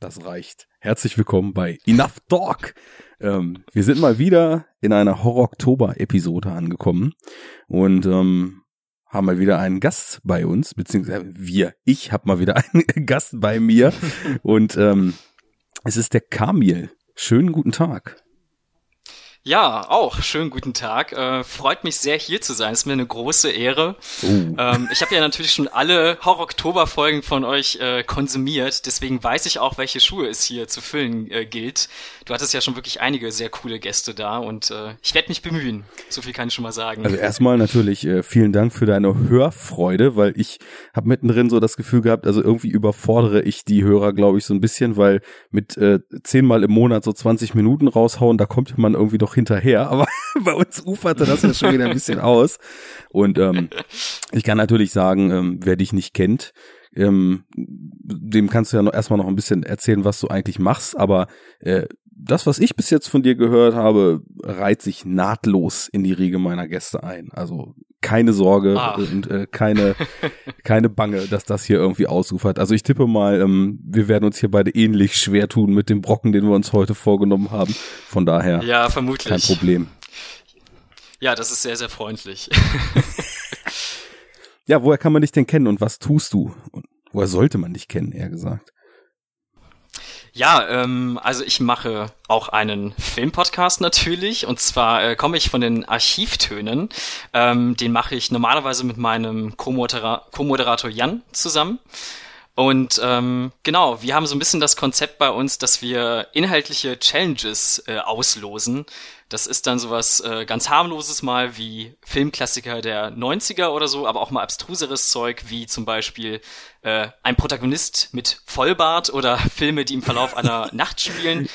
Das reicht. Herzlich willkommen bei Enough Talk. Ähm, wir sind mal wieder in einer Horror-Oktober-Episode angekommen und ähm, haben mal wieder einen Gast bei uns, beziehungsweise wir, ich habe mal wieder einen Gast bei mir und ähm, es ist der Kamil. Schönen guten Tag. Ja, auch. Schönen guten Tag. Äh, freut mich sehr, hier zu sein. Ist mir eine große Ehre. Oh. Ähm, ich habe ja natürlich schon alle Horror-Oktober-Folgen von euch äh, konsumiert. Deswegen weiß ich auch, welche Schuhe es hier zu füllen äh, gilt. Du hattest ja schon wirklich einige sehr coole Gäste da und äh, ich werde mich bemühen. So viel kann ich schon mal sagen. Also erstmal natürlich äh, vielen Dank für deine Hörfreude, weil ich habe mittendrin so das Gefühl gehabt, also irgendwie überfordere ich die Hörer, glaube ich, so ein bisschen, weil mit äh, zehnmal im Monat so 20 Minuten raushauen, da kommt man irgendwie doch hinterher, aber bei uns uferte das ja schon wieder ein bisschen aus. Und ähm, ich kann natürlich sagen, ähm, wer dich nicht kennt, ähm, dem kannst du ja noch erstmal noch ein bisschen erzählen, was du eigentlich machst, aber äh, das, was ich bis jetzt von dir gehört habe, reiht sich nahtlos in die Riege meiner Gäste ein. Also keine Sorge Ach. und äh, keine, keine Bange, dass das hier irgendwie ausufert. Also ich tippe mal, ähm, wir werden uns hier beide ähnlich schwer tun mit dem Brocken, den wir uns heute vorgenommen haben. Von daher ja, vermutlich. kein Problem. Ja, das ist sehr, sehr freundlich. ja, woher kann man dich denn kennen und was tust du? Und woher sollte man dich kennen, eher gesagt? Ja, ähm, also ich mache auch einen Filmpodcast natürlich. Und zwar äh, komme ich von den Archivtönen. Ähm, den mache ich normalerweise mit meinem Co-Moderator Jan zusammen. Und ähm, genau, wir haben so ein bisschen das Konzept bei uns, dass wir inhaltliche Challenges äh, auslosen. Das ist dann sowas äh, ganz harmloses mal wie Filmklassiker der 90er oder so, aber auch mal abstruseres Zeug wie zum Beispiel äh, ein Protagonist mit Vollbart oder Filme, die im Verlauf einer Nacht spielen.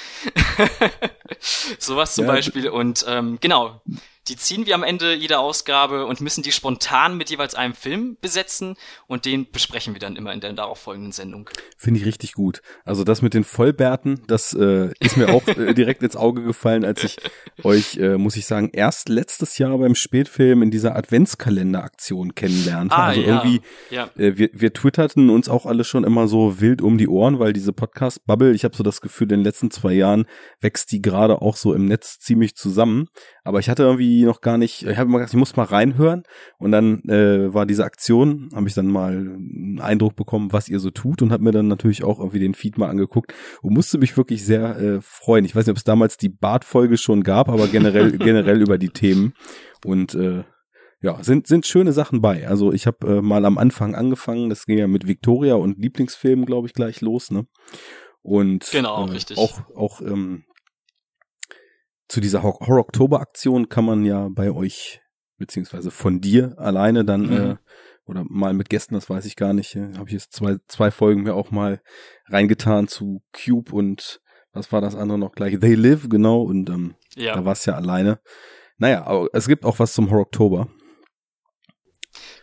sowas zum ja, Beispiel. Und ähm, genau, die ziehen wir am Ende jeder Ausgabe und müssen die spontan mit jeweils einem Film besetzen und den besprechen wir dann immer in der darauffolgenden Sendung. Finde ich richtig gut. Also das mit den Vollbärten, das äh, ist mir auch äh, direkt ins Auge gefallen, als ich euch, äh, muss ich sagen, erst letztes Jahr beim Spätfilm in dieser Adventskalender-Aktion kennenlernte. Ah, also ja. irgendwie, ja. Äh, wir, wir twitterten uns auch alle schon immer so wild um die Ohren, weil diese Podcast-Bubble, ich habe so das Gefühl, in den letzten zwei Jahren wächst die gerade auch so im Netz ziemlich zusammen. Aber ich hatte irgendwie noch gar nicht, ich habe immer gedacht, ich muss mal reinhören und dann äh, war diese Aktion, habe ich dann mal einen Eindruck bekommen, was ihr so tut und habe mir dann natürlich auch irgendwie den Feed mal angeguckt und musste mich wirklich sehr äh, freuen. Ich weiß nicht, ob es damals die Bart-Folge schon gab, aber generell generell über die Themen und äh, ja, sind, sind schöne Sachen bei. Also ich habe äh, mal am Anfang angefangen, das ging ja mit Victoria und Lieblingsfilmen, glaube ich, gleich los, ne? Und genau, äh, richtig. auch, auch ähm, zu dieser Horror-Oktober-Aktion kann man ja bei euch, beziehungsweise von dir alleine dann, mhm. äh, oder mal mit Gästen, das weiß ich gar nicht, äh, habe ich jetzt zwei, zwei Folgen mir auch mal reingetan zu Cube und was war das andere noch gleich? They Live, genau, und ähm, ja. da war es ja alleine. Naja, aber es gibt auch was zum Horror-Oktober.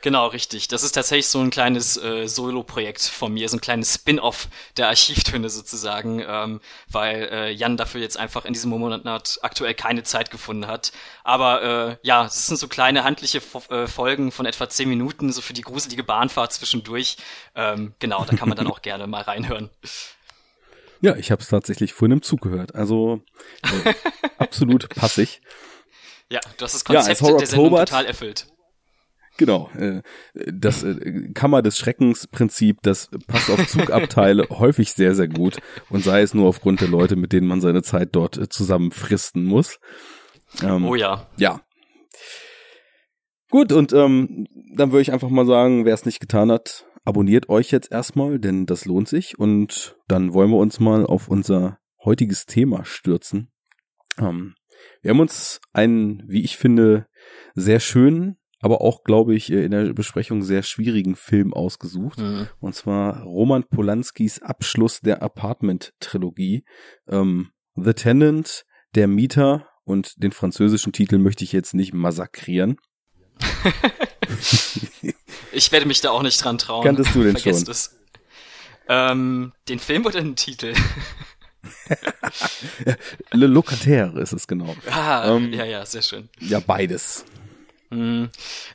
Genau, richtig. Das ist tatsächlich so ein kleines äh, Solo-Projekt von mir, so ein kleines Spin-off der Archivtöne sozusagen, ähm, weil äh, Jan dafür jetzt einfach in diesem Monat aktuell keine Zeit gefunden hat. Aber äh, ja, das sind so kleine handliche äh, Folgen von etwa zehn Minuten, so für die gruselige Bahnfahrt zwischendurch. Ähm, genau, da kann man dann auch gerne mal reinhören. Ja, ich habe es tatsächlich vorhin im Zug gehört. Also äh, absolut passig. Ja, du hast das Konzept ja, der Sendung total erfüllt. Genau, äh, das äh, Kammer des Schreckensprinzip, das passt auf Zugabteile häufig sehr, sehr gut und sei es nur aufgrund der Leute, mit denen man seine Zeit dort äh, zusammen fristen muss. Ähm, oh ja. Ja. Gut, und ähm, dann würde ich einfach mal sagen, wer es nicht getan hat, abonniert euch jetzt erstmal, denn das lohnt sich und dann wollen wir uns mal auf unser heutiges Thema stürzen. Ähm, wir haben uns einen, wie ich finde, sehr schönen aber auch, glaube ich, in der Besprechung sehr schwierigen Film ausgesucht. Mhm. Und zwar Roman Polanskis Abschluss der Apartment-Trilogie. Ähm, The Tenant, Der Mieter und den französischen Titel möchte ich jetzt nicht massakrieren. ich werde mich da auch nicht dran trauen. Kanntest du den Vergesst schon? Es. Ähm, den Film oder den Titel? Le Locataire ist es genau. Ah, ähm, ja, ja, sehr schön. Ja, beides. Hm.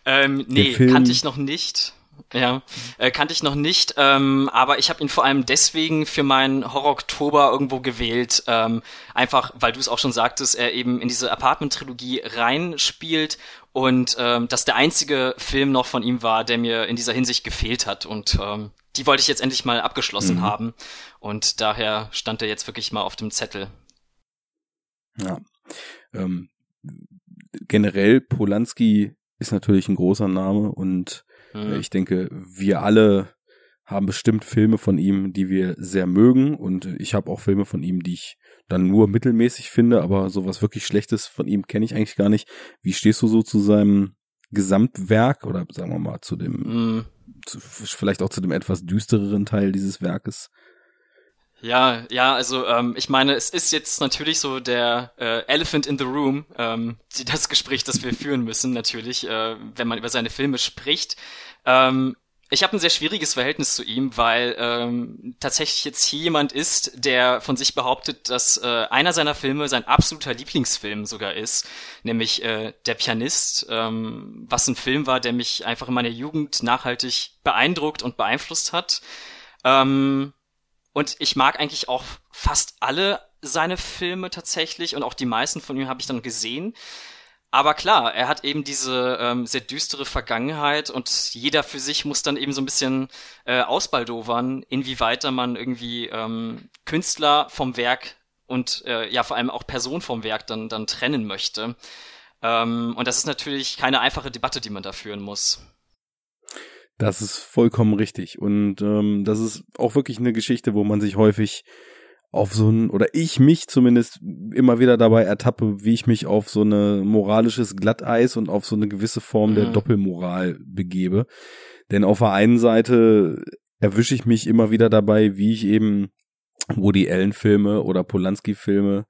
Ähm, nee, kannte ich noch nicht. Ja, äh, kannte ich noch nicht, ähm, aber ich habe ihn vor allem deswegen für meinen Horror-Oktober irgendwo gewählt, ähm, einfach, weil du es auch schon sagtest, er eben in diese Apartment-Trilogie reinspielt und ähm, das der einzige Film noch von ihm war, der mir in dieser Hinsicht gefehlt hat und ähm, die wollte ich jetzt endlich mal abgeschlossen mhm. haben und daher stand er jetzt wirklich mal auf dem Zettel. Ja, ähm, generell Polanski ist natürlich ein großer Name und mhm. ich denke, wir alle haben bestimmt Filme von ihm, die wir sehr mögen und ich habe auch Filme von ihm, die ich dann nur mittelmäßig finde, aber sowas wirklich Schlechtes von ihm kenne ich eigentlich gar nicht. Wie stehst du so zu seinem Gesamtwerk oder sagen wir mal zu dem, mhm. zu, vielleicht auch zu dem etwas düstereren Teil dieses Werkes? Ja, ja, also ähm, ich meine, es ist jetzt natürlich so der äh, Elephant in the Room, ähm, das Gespräch, das wir führen müssen, natürlich, äh, wenn man über seine Filme spricht. Ähm, ich habe ein sehr schwieriges Verhältnis zu ihm, weil ähm, tatsächlich jetzt hier jemand ist, der von sich behauptet, dass äh, einer seiner Filme sein absoluter Lieblingsfilm sogar ist, nämlich äh, Der Pianist, ähm, was ein Film war, der mich einfach in meiner Jugend nachhaltig beeindruckt und beeinflusst hat. Ähm, und ich mag eigentlich auch fast alle seine Filme tatsächlich und auch die meisten von ihm habe ich dann gesehen. Aber klar, er hat eben diese ähm, sehr düstere Vergangenheit und jeder für sich muss dann eben so ein bisschen äh, ausbaldowern, inwieweit man irgendwie ähm, Künstler vom Werk und äh, ja vor allem auch Person vom Werk dann, dann trennen möchte. Ähm, und das ist natürlich keine einfache Debatte, die man da führen muss. Das ist vollkommen richtig. Und ähm, das ist auch wirklich eine Geschichte, wo man sich häufig auf so ein, oder ich mich zumindest immer wieder dabei ertappe, wie ich mich auf so eine moralisches Glatteis und auf so eine gewisse Form mhm. der Doppelmoral begebe. Denn auf der einen Seite erwische ich mich immer wieder dabei, wie ich eben Woody Allen Filme oder Polanski Filme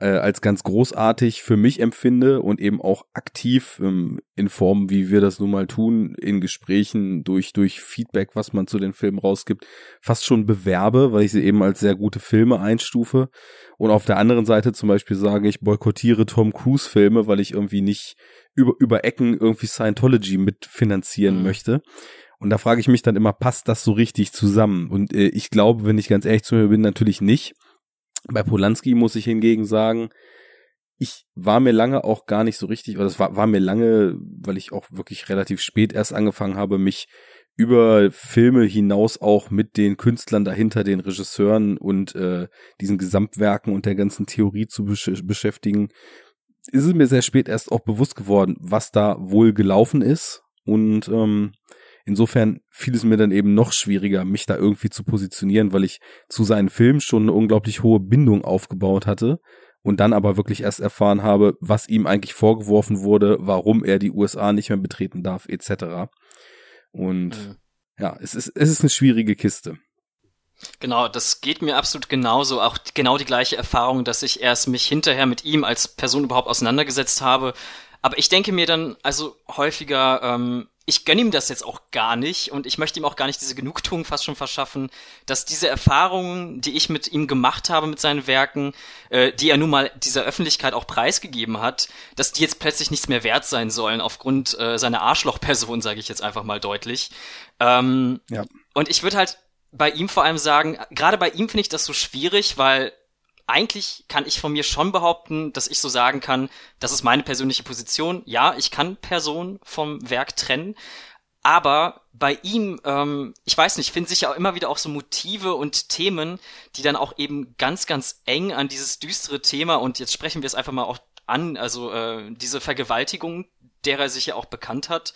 äh, als ganz großartig für mich empfinde und eben auch aktiv ähm, in Form, wie wir das nun mal tun, in Gesprächen durch, durch Feedback, was man zu den Filmen rausgibt, fast schon bewerbe, weil ich sie eben als sehr gute Filme einstufe. Und auf der anderen Seite zum Beispiel sage, ich boykottiere Tom Cruise Filme, weil ich irgendwie nicht über, über Ecken irgendwie Scientology mitfinanzieren mhm. möchte. Und da frage ich mich dann immer, passt das so richtig zusammen? Und äh, ich glaube, wenn ich ganz ehrlich zu mir bin, natürlich nicht. Bei Polanski muss ich hingegen sagen, ich war mir lange auch gar nicht so richtig, oder es war, war mir lange, weil ich auch wirklich relativ spät erst angefangen habe, mich über Filme hinaus auch mit den Künstlern dahinter, den Regisseuren und äh, diesen Gesamtwerken und der ganzen Theorie zu besch beschäftigen, ist es mir sehr spät erst auch bewusst geworden, was da wohl gelaufen ist. Und ähm, Insofern fiel es mir dann eben noch schwieriger, mich da irgendwie zu positionieren, weil ich zu seinen Filmen schon eine unglaublich hohe Bindung aufgebaut hatte und dann aber wirklich erst erfahren habe, was ihm eigentlich vorgeworfen wurde, warum er die USA nicht mehr betreten darf, etc. Und mhm. ja, es ist, es ist eine schwierige Kiste. Genau, das geht mir absolut genauso. Auch genau die gleiche Erfahrung, dass ich erst mich hinterher mit ihm als Person überhaupt auseinandergesetzt habe. Aber ich denke mir dann also häufiger, ähm, ich gönne ihm das jetzt auch gar nicht und ich möchte ihm auch gar nicht diese Genugtuung fast schon verschaffen, dass diese Erfahrungen, die ich mit ihm gemacht habe mit seinen Werken, äh, die er nun mal dieser Öffentlichkeit auch preisgegeben hat, dass die jetzt plötzlich nichts mehr wert sein sollen aufgrund äh, seiner Arschlochperson, sage ich jetzt einfach mal deutlich. Ähm, ja. Und ich würde halt bei ihm vor allem sagen, gerade bei ihm finde ich das so schwierig, weil eigentlich kann ich von mir schon behaupten, dass ich so sagen kann, das ist meine persönliche Position. Ja, ich kann Person vom Werk trennen, aber bei ihm, ähm, ich weiß nicht, finden sich ja immer wieder auch so Motive und Themen, die dann auch eben ganz, ganz eng an dieses düstere Thema und jetzt sprechen wir es einfach mal auch an, also äh, diese Vergewaltigung, der er sich ja auch bekannt hat,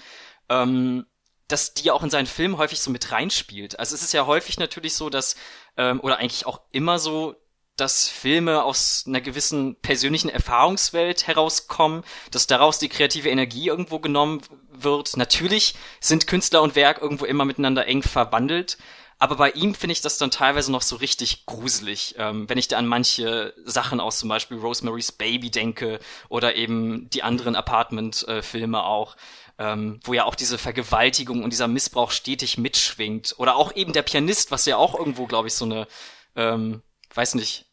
ähm, dass die auch in seinen Filmen häufig so mit reinspielt. Also es ist ja häufig natürlich so, dass, ähm, oder eigentlich auch immer so, dass Filme aus einer gewissen persönlichen Erfahrungswelt herauskommen, dass daraus die kreative Energie irgendwo genommen wird. Natürlich sind Künstler und Werk irgendwo immer miteinander eng verbandelt, aber bei ihm finde ich das dann teilweise noch so richtig gruselig, ähm, wenn ich da an manche Sachen aus zum Beispiel Rosemary's Baby denke oder eben die anderen Apartment-Filme auch. Ähm, wo ja auch diese Vergewaltigung und dieser Missbrauch stetig mitschwingt. Oder auch eben der Pianist, was ja auch irgendwo, glaube ich, so eine ähm, weiß nicht,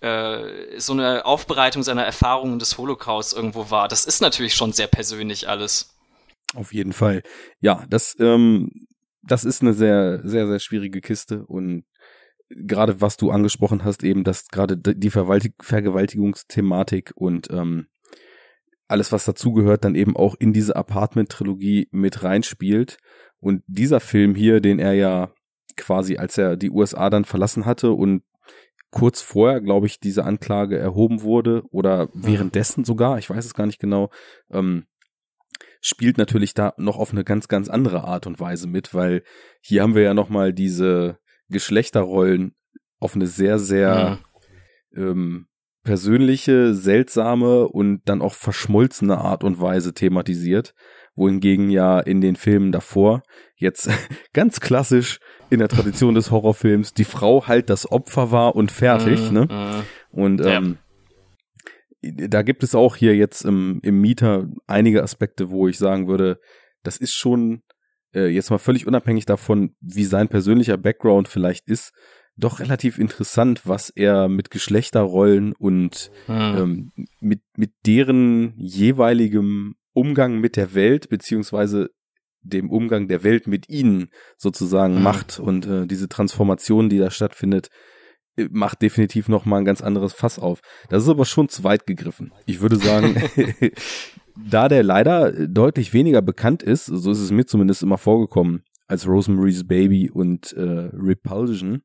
äh, so eine Aufbereitung seiner Erfahrungen des Holocaust irgendwo war. Das ist natürlich schon sehr persönlich alles. Auf jeden Fall. Ja, das, ähm, das ist eine sehr, sehr, sehr schwierige Kiste und gerade was du angesprochen hast, eben, dass gerade die Vergewaltigungsthematik und ähm, alles, was dazugehört, dann eben auch in diese Apartment-Trilogie mit reinspielt. Und dieser Film hier, den er ja quasi, als er die USA dann verlassen hatte und kurz vorher, glaube ich, diese Anklage erhoben wurde oder mhm. währenddessen sogar, ich weiß es gar nicht genau, ähm, spielt natürlich da noch auf eine ganz, ganz andere Art und Weise mit, weil hier haben wir ja nochmal diese Geschlechterrollen auf eine sehr, sehr mhm. ähm, persönliche, seltsame und dann auch verschmolzene Art und Weise thematisiert, wohingegen ja in den Filmen davor jetzt ganz klassisch in der Tradition des Horrorfilms die Frau halt das Opfer war und fertig, mm, ne? Mm. Und ähm, ja. da gibt es auch hier jetzt im, im Mieter einige Aspekte, wo ich sagen würde, das ist schon äh, jetzt mal völlig unabhängig davon, wie sein persönlicher Background vielleicht ist, doch relativ interessant, was er mit Geschlechterrollen und hm. ähm, mit, mit deren jeweiligem Umgang mit der Welt, beziehungsweise dem Umgang der Welt mit ihnen sozusagen hm. macht und äh, diese Transformation, die da stattfindet, äh, macht definitiv noch mal ein ganz anderes Fass auf. Das ist aber schon zu weit gegriffen. Ich würde sagen, da der leider deutlich weniger bekannt ist, so ist es mir zumindest immer vorgekommen, als Rosemary's Baby und äh, Repulsion,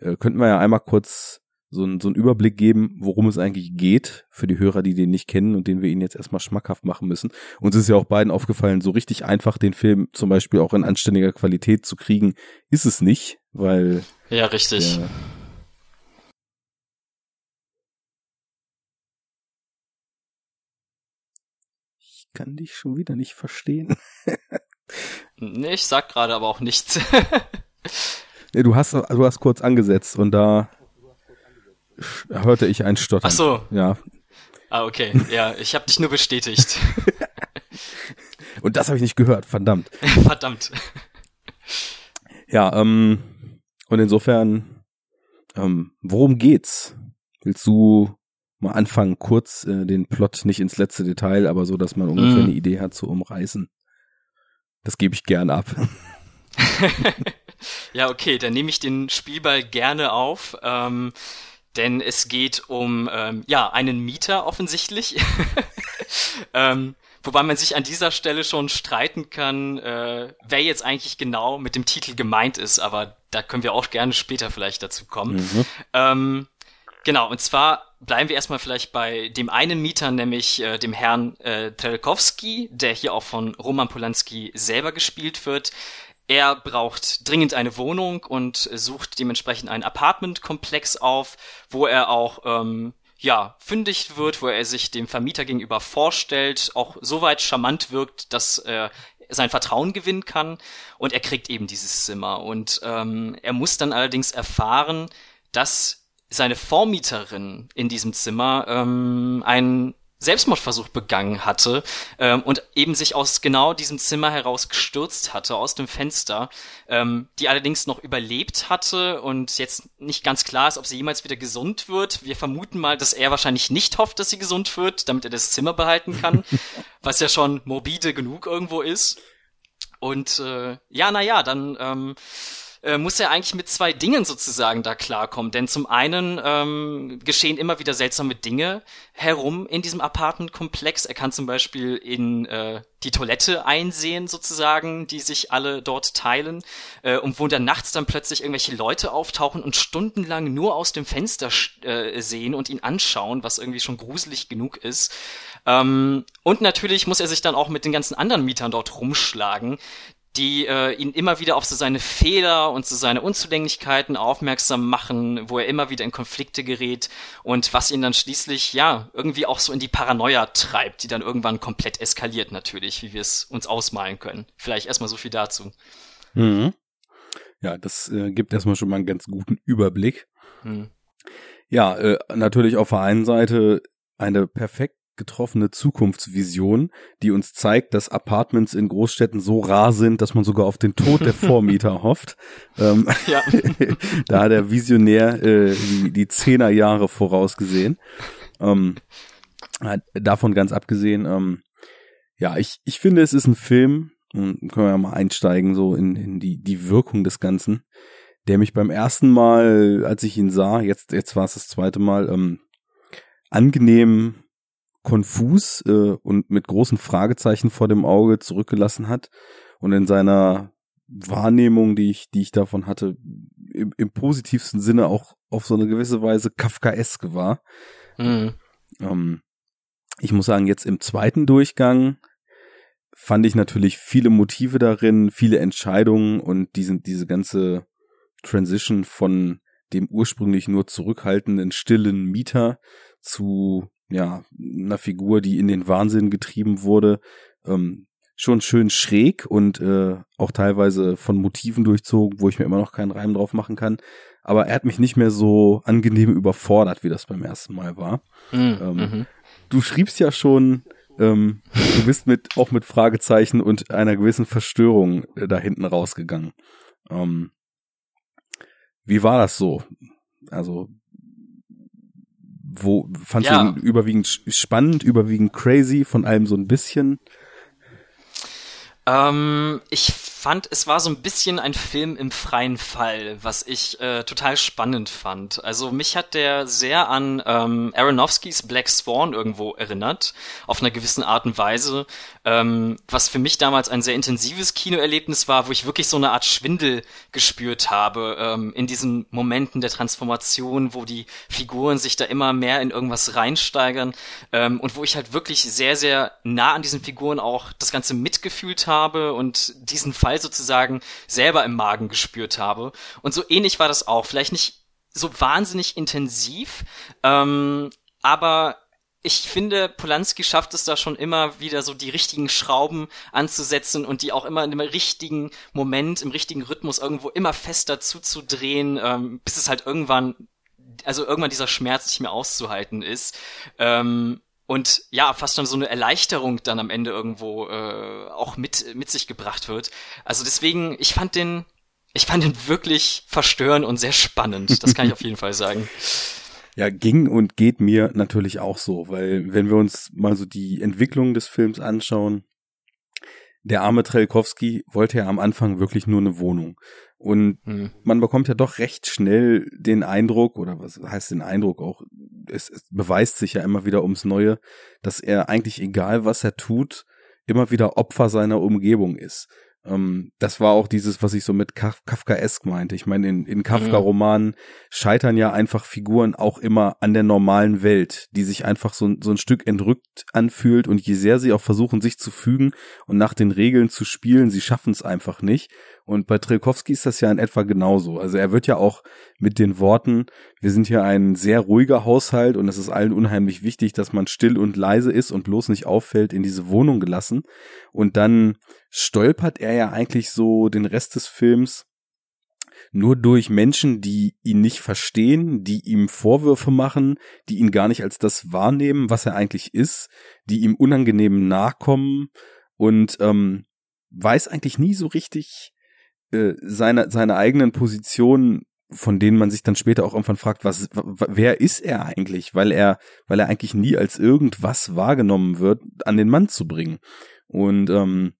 äh, könnten wir ja einmal kurz so, ein, so einen Überblick geben, worum es eigentlich geht, für die Hörer, die den nicht kennen und den wir ihnen jetzt erstmal schmackhaft machen müssen. Uns ist ja auch beiden aufgefallen, so richtig einfach den Film zum Beispiel auch in anständiger Qualität zu kriegen, ist es nicht, weil. Ja, richtig. Der, ich kann dich schon wieder nicht verstehen. nee, ich sag gerade aber auch nichts. nee, du hast, du hast kurz angesetzt und da hörte ich ein Stottern. Ach so. Ja. Ah, okay. Ja, ich habe dich nur bestätigt. Und das habe ich nicht gehört, verdammt. verdammt. Ja, ähm, und insofern, ähm, worum geht's? Willst du mal anfangen, kurz äh, den Plot nicht ins letzte Detail, aber so, dass man ungefähr mm. eine Idee hat zu umreißen? Das gebe ich gern ab. ja, okay, dann nehme ich den Spielball gerne auf. Ähm, denn es geht um ähm, ja einen Mieter offensichtlich. ähm, wobei man sich an dieser Stelle schon streiten kann, äh, wer jetzt eigentlich genau mit dem Titel gemeint ist, aber da können wir auch gerne später vielleicht dazu kommen. Mhm. Ähm, genau, und zwar bleiben wir erstmal vielleicht bei dem einen Mieter, nämlich äh, dem Herrn äh, Trelkowski, der hier auch von Roman Polanski selber gespielt wird. Er braucht dringend eine Wohnung und sucht dementsprechend einen Apartmentkomplex auf, wo er auch ähm, ja fündig wird, wo er sich dem Vermieter gegenüber vorstellt, auch soweit charmant wirkt, dass er sein Vertrauen gewinnen kann. Und er kriegt eben dieses Zimmer. Und ähm, er muss dann allerdings erfahren, dass seine Vormieterin in diesem Zimmer ähm, einen Selbstmordversuch begangen hatte ähm, und eben sich aus genau diesem Zimmer heraus gestürzt hatte, aus dem Fenster, ähm, die allerdings noch überlebt hatte und jetzt nicht ganz klar ist, ob sie jemals wieder gesund wird. Wir vermuten mal, dass er wahrscheinlich nicht hofft, dass sie gesund wird, damit er das Zimmer behalten kann, was ja schon morbide genug irgendwo ist. Und äh, ja, naja, dann ähm, äh, muss er eigentlich mit zwei Dingen sozusagen da klarkommen. Denn zum einen ähm, geschehen immer wieder seltsame Dinge herum in diesem Apartmentkomplex. Er kann zum Beispiel in äh, die Toilette einsehen sozusagen, die sich alle dort teilen äh, und wo dann nachts dann plötzlich irgendwelche Leute auftauchen und stundenlang nur aus dem Fenster äh, sehen und ihn anschauen, was irgendwie schon gruselig genug ist. Ähm, und natürlich muss er sich dann auch mit den ganzen anderen Mietern dort rumschlagen, die äh, ihn immer wieder auf so seine Fehler und so seine Unzulänglichkeiten aufmerksam machen, wo er immer wieder in Konflikte gerät und was ihn dann schließlich ja irgendwie auch so in die Paranoia treibt, die dann irgendwann komplett eskaliert natürlich, wie wir es uns ausmalen können. Vielleicht erstmal so viel dazu. Mhm. Ja, das äh, gibt erstmal schon mal einen ganz guten Überblick. Mhm. Ja, äh, natürlich auf der einen Seite eine perfekt getroffene Zukunftsvision, die uns zeigt, dass Apartments in Großstädten so rar sind, dass man sogar auf den Tod der Vormieter hofft. Ähm, ja. da hat der Visionär äh, die, die Zehnerjahre vorausgesehen. Ähm, davon ganz abgesehen, ähm, Ja, ich, ich finde, es ist ein Film, und können wir ja mal einsteigen, so in, in die, die Wirkung des Ganzen, der mich beim ersten Mal, als ich ihn sah, jetzt, jetzt war es das zweite Mal, ähm, angenehm konfus äh, und mit großen Fragezeichen vor dem Auge zurückgelassen hat und in seiner Wahrnehmung, die ich, die ich davon hatte, im, im positivsten Sinne auch auf so eine gewisse Weise Kafkaeske war. Mhm. Ähm, ich muss sagen, jetzt im zweiten Durchgang fand ich natürlich viele Motive darin, viele Entscheidungen und diesen, diese ganze Transition von dem ursprünglich nur zurückhaltenden, stillen Mieter zu ja, einer Figur, die in den Wahnsinn getrieben wurde, ähm, schon schön schräg und äh, auch teilweise von Motiven durchzogen, wo ich mir immer noch keinen Reim drauf machen kann. Aber er hat mich nicht mehr so angenehm überfordert, wie das beim ersten Mal war. Mhm. Ähm, mhm. du schriebst ja schon, ähm, du bist mit auch mit Fragezeichen und einer gewissen Verstörung äh, da hinten rausgegangen. Ähm, wie war das so? Also wo fandst ja. du ihn überwiegend spannend, überwiegend crazy, von allem so ein bisschen? Ähm, ich fand, es war so ein bisschen ein Film im freien Fall, was ich äh, total spannend fand. Also mich hat der sehr an ähm, Aronofskis Black Swan irgendwo erinnert, auf einer gewissen Art und Weise, ähm, was für mich damals ein sehr intensives Kinoerlebnis war, wo ich wirklich so eine Art Schwindel gespürt habe ähm, in diesen Momenten der Transformation, wo die Figuren sich da immer mehr in irgendwas reinsteigern ähm, und wo ich halt wirklich sehr, sehr nah an diesen Figuren auch das Ganze mitgefühlt habe habe und diesen Fall sozusagen selber im Magen gespürt habe. Und so ähnlich war das auch. Vielleicht nicht so wahnsinnig intensiv, ähm, aber ich finde, Polanski schafft es da schon immer wieder so die richtigen Schrauben anzusetzen und die auch immer in dem richtigen Moment, im richtigen Rhythmus irgendwo immer fester zuzudrehen, ähm, bis es halt irgendwann, also irgendwann dieser Schmerz nicht mehr auszuhalten ist. Ähm, und ja, fast dann so eine Erleichterung dann am Ende irgendwo äh, auch mit, mit sich gebracht wird. Also deswegen, ich fand den, ich fand den wirklich verstörend und sehr spannend. Das kann ich auf jeden Fall sagen. Ja, ging und geht mir natürlich auch so, weil wenn wir uns mal so die Entwicklung des Films anschauen, der arme Trelkowski wollte ja am Anfang wirklich nur eine Wohnung. Und hm. man bekommt ja doch recht schnell den Eindruck, oder was heißt den Eindruck auch, es, es beweist sich ja immer wieder ums Neue, dass er eigentlich egal was er tut, immer wieder Opfer seiner Umgebung ist. Ähm, das war auch dieses, was ich so mit Kaf Kafkaesk meinte. Ich meine, in, in Kafka-Romanen scheitern ja einfach Figuren auch immer an der normalen Welt, die sich einfach so, so ein Stück entrückt anfühlt und je sehr sie auch versuchen, sich zu fügen und nach den Regeln zu spielen, sie schaffen es einfach nicht. Und bei Trilkowski ist das ja in etwa genauso. Also er wird ja auch mit den Worten, wir sind hier ein sehr ruhiger Haushalt und es ist allen unheimlich wichtig, dass man still und leise ist und bloß nicht auffällt, in diese Wohnung gelassen. Und dann stolpert er ja eigentlich so den Rest des Films nur durch Menschen, die ihn nicht verstehen, die ihm Vorwürfe machen, die ihn gar nicht als das wahrnehmen, was er eigentlich ist, die ihm unangenehm nachkommen und ähm, weiß eigentlich nie so richtig, äh, seine, seine eigenen Positionen, von denen man sich dann später auch irgendwann fragt, was, wer ist er eigentlich? Weil er, weil er eigentlich nie als irgendwas wahrgenommen wird, an den Mann zu bringen. Und ähm,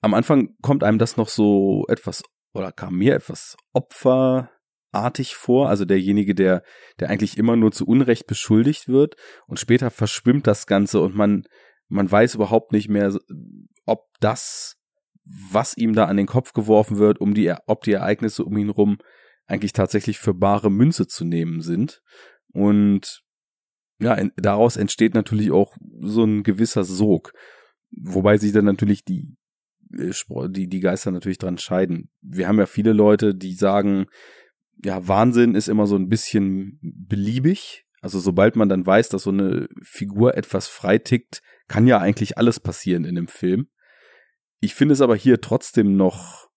am Anfang kommt einem das noch so etwas, oder kam mir etwas opferartig vor, also derjenige, der, der eigentlich immer nur zu Unrecht beschuldigt wird und später verschwimmt das Ganze und man, man weiß überhaupt nicht mehr, ob das was ihm da an den Kopf geworfen wird, um die, ob die Ereignisse um ihn rum eigentlich tatsächlich für bare Münze zu nehmen sind. Und ja, daraus entsteht natürlich auch so ein gewisser Sog. Wobei sich dann natürlich die, äh, die, die Geister natürlich dran scheiden. Wir haben ja viele Leute, die sagen, ja, Wahnsinn ist immer so ein bisschen beliebig. Also sobald man dann weiß, dass so eine Figur etwas freitickt, kann ja eigentlich alles passieren in dem Film. Ich finde es aber hier trotzdem noch,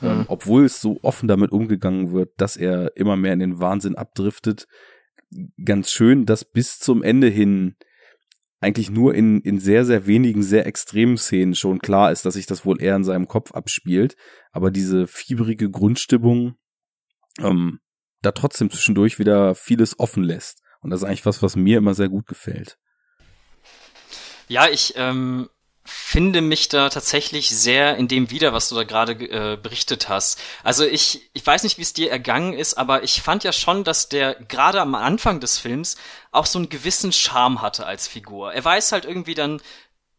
ähm, mhm. ähm, obwohl es so offen damit umgegangen wird, dass er immer mehr in den Wahnsinn abdriftet, ganz schön, dass bis zum Ende hin eigentlich nur in, in sehr, sehr wenigen, sehr extremen Szenen schon klar ist, dass sich das wohl eher in seinem Kopf abspielt. Aber diese fiebrige Grundstimmung ähm, da trotzdem zwischendurch wieder vieles offen lässt. Und das ist eigentlich was, was mir immer sehr gut gefällt. Ja, ich ähm, finde mich da tatsächlich sehr in dem wieder, was du da gerade äh, berichtet hast. Also ich, ich weiß nicht, wie es dir ergangen ist, aber ich fand ja schon, dass der gerade am Anfang des Films auch so einen gewissen Charme hatte als Figur. Er weiß halt irgendwie dann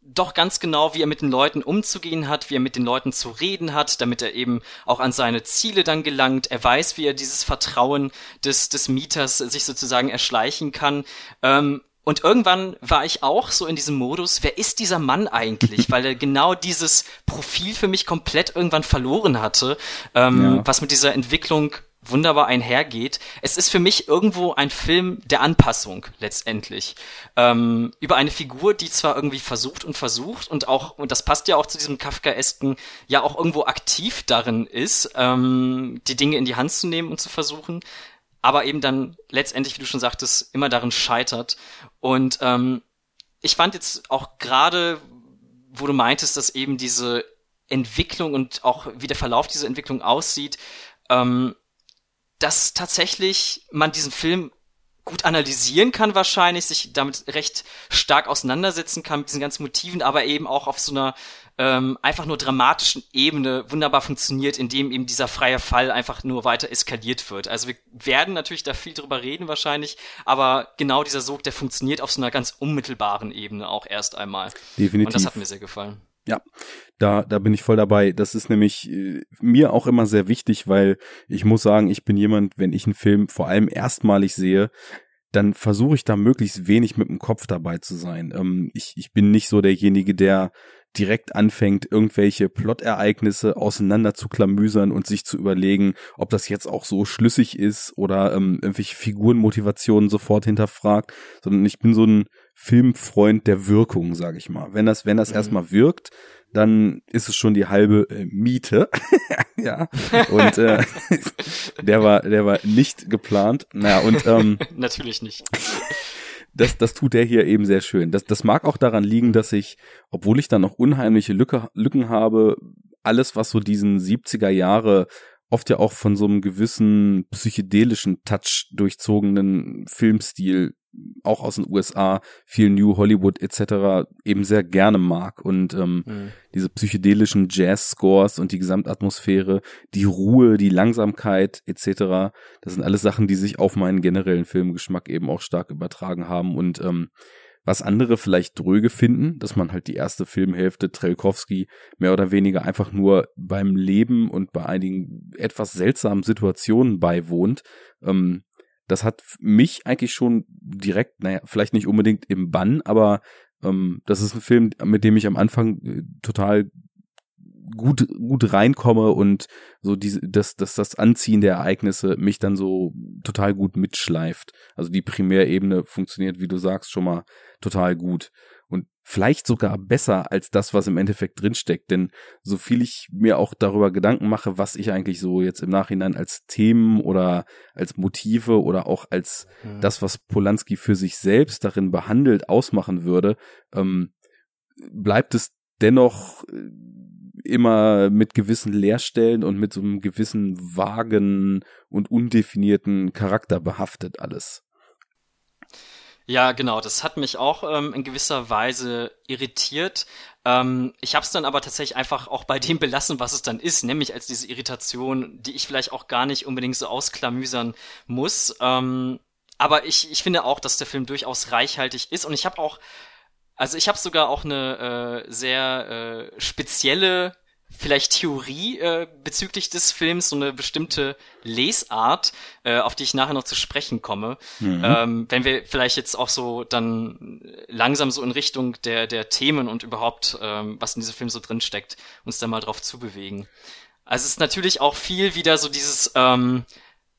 doch ganz genau, wie er mit den Leuten umzugehen hat, wie er mit den Leuten zu reden hat, damit er eben auch an seine Ziele dann gelangt. Er weiß, wie er dieses Vertrauen des, des Mieters sich sozusagen erschleichen kann. Ähm, und irgendwann war ich auch so in diesem Modus, wer ist dieser Mann eigentlich? Weil er genau dieses Profil für mich komplett irgendwann verloren hatte, ähm, ja. was mit dieser Entwicklung wunderbar einhergeht. Es ist für mich irgendwo ein Film der Anpassung letztendlich. Ähm, über eine Figur, die zwar irgendwie versucht und versucht und auch, und das passt ja auch zu diesem Kafkaesken, ja auch irgendwo aktiv darin ist, ähm, die Dinge in die Hand zu nehmen und zu versuchen, aber eben dann letztendlich, wie du schon sagtest, immer darin scheitert. Und ähm, ich fand jetzt auch gerade, wo du meintest, dass eben diese Entwicklung und auch wie der Verlauf dieser Entwicklung aussieht, ähm, dass tatsächlich man diesen Film gut analysieren kann wahrscheinlich, sich damit recht stark auseinandersetzen kann mit diesen ganzen Motiven, aber eben auch auf so einer ähm, einfach nur dramatischen Ebene wunderbar funktioniert, indem eben dieser freie Fall einfach nur weiter eskaliert wird. Also wir werden natürlich da viel drüber reden wahrscheinlich, aber genau dieser Sog, der funktioniert auf so einer ganz unmittelbaren Ebene auch erst einmal. Definitiv. Und das hat mir sehr gefallen. Ja, da, da bin ich voll dabei. Das ist nämlich äh, mir auch immer sehr wichtig, weil ich muss sagen, ich bin jemand, wenn ich einen Film vor allem erstmalig sehe, dann versuche ich da möglichst wenig mit dem Kopf dabei zu sein. Ähm, ich, ich bin nicht so derjenige, der direkt anfängt, irgendwelche Plottereignisse auseinander zu klamüsern und sich zu überlegen, ob das jetzt auch so schlüssig ist oder ähm, irgendwelche Figurenmotivationen sofort hinterfragt, sondern ich bin so ein Filmfreund der Wirkung, sage ich mal. Wenn das, wenn das mhm. erstmal wirkt, dann ist es schon die halbe äh, Miete. ja. Und äh, der war, der war nicht geplant. Naja, und ähm, natürlich nicht das, das tut der hier eben sehr schön. Das, das mag auch daran liegen, dass ich, obwohl ich da noch unheimliche Lücke, Lücken habe, alles, was so diesen 70er Jahre oft ja auch von so einem gewissen psychedelischen Touch durchzogenen Filmstil auch aus den USA, viel New Hollywood etc. eben sehr gerne mag und ähm, mhm. diese psychedelischen Jazz-Scores und die Gesamtatmosphäre, die Ruhe, die Langsamkeit etc. Das sind alles Sachen, die sich auf meinen generellen Filmgeschmack eben auch stark übertragen haben und ähm, was andere vielleicht dröge finden, dass man halt die erste Filmhälfte Trelkowski mehr oder weniger einfach nur beim Leben und bei einigen etwas seltsamen Situationen beiwohnt. Ähm, das hat mich eigentlich schon direkt, naja, vielleicht nicht unbedingt im Bann, aber ähm, das ist ein Film, mit dem ich am Anfang äh, total gut gut reinkomme und so diese das das das Anziehen der Ereignisse mich dann so total gut mitschleift. Also die Primärebene funktioniert, wie du sagst, schon mal total gut und vielleicht sogar besser als das, was im Endeffekt drinsteckt. Denn so viel ich mir auch darüber Gedanken mache, was ich eigentlich so jetzt im Nachhinein als Themen oder als Motive oder auch als mhm. das, was Polanski für sich selbst darin behandelt, ausmachen würde, ähm, bleibt es dennoch äh, immer mit gewissen Leerstellen und mit so einem gewissen vagen und undefinierten Charakter behaftet alles. Ja, genau. Das hat mich auch ähm, in gewisser Weise irritiert. Ähm, ich habe es dann aber tatsächlich einfach auch bei dem belassen, was es dann ist, nämlich als diese Irritation, die ich vielleicht auch gar nicht unbedingt so ausklamüsern muss. Ähm, aber ich, ich finde auch, dass der Film durchaus reichhaltig ist und ich habe auch, also ich habe sogar auch eine äh, sehr äh, spezielle vielleicht Theorie äh, bezüglich des Films, so eine bestimmte Lesart, äh, auf die ich nachher noch zu sprechen komme. Mhm. Ähm, wenn wir vielleicht jetzt auch so dann langsam so in Richtung der, der Themen und überhaupt, ähm, was in diesem Film so drin steckt, uns da mal drauf zubewegen. Also es ist natürlich auch viel wieder so dieses, ähm,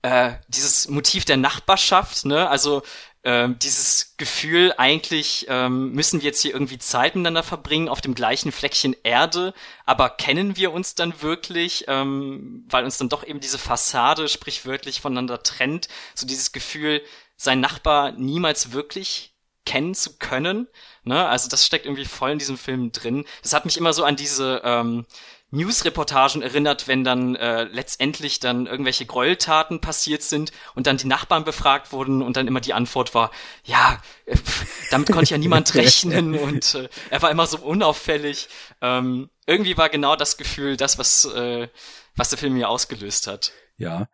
äh, dieses Motiv der Nachbarschaft, ne? Also ähm, dieses Gefühl, eigentlich ähm, müssen wir jetzt hier irgendwie Zeit miteinander verbringen auf dem gleichen Fleckchen Erde, aber kennen wir uns dann wirklich, ähm, weil uns dann doch eben diese Fassade sprichwörtlich voneinander trennt, so dieses Gefühl, sein Nachbar niemals wirklich kennen zu können. Ne? Also das steckt irgendwie voll in diesem Film drin. Das hat mich immer so an diese, ähm, News-Reportagen erinnert, wenn dann äh, letztendlich dann irgendwelche Gräueltaten passiert sind und dann die Nachbarn befragt wurden und dann immer die Antwort war, ja, äh, damit konnte ja niemand rechnen und äh, er war immer so unauffällig. Ähm, irgendwie war genau das Gefühl, das, was, äh, was der Film mir ausgelöst hat. Ja,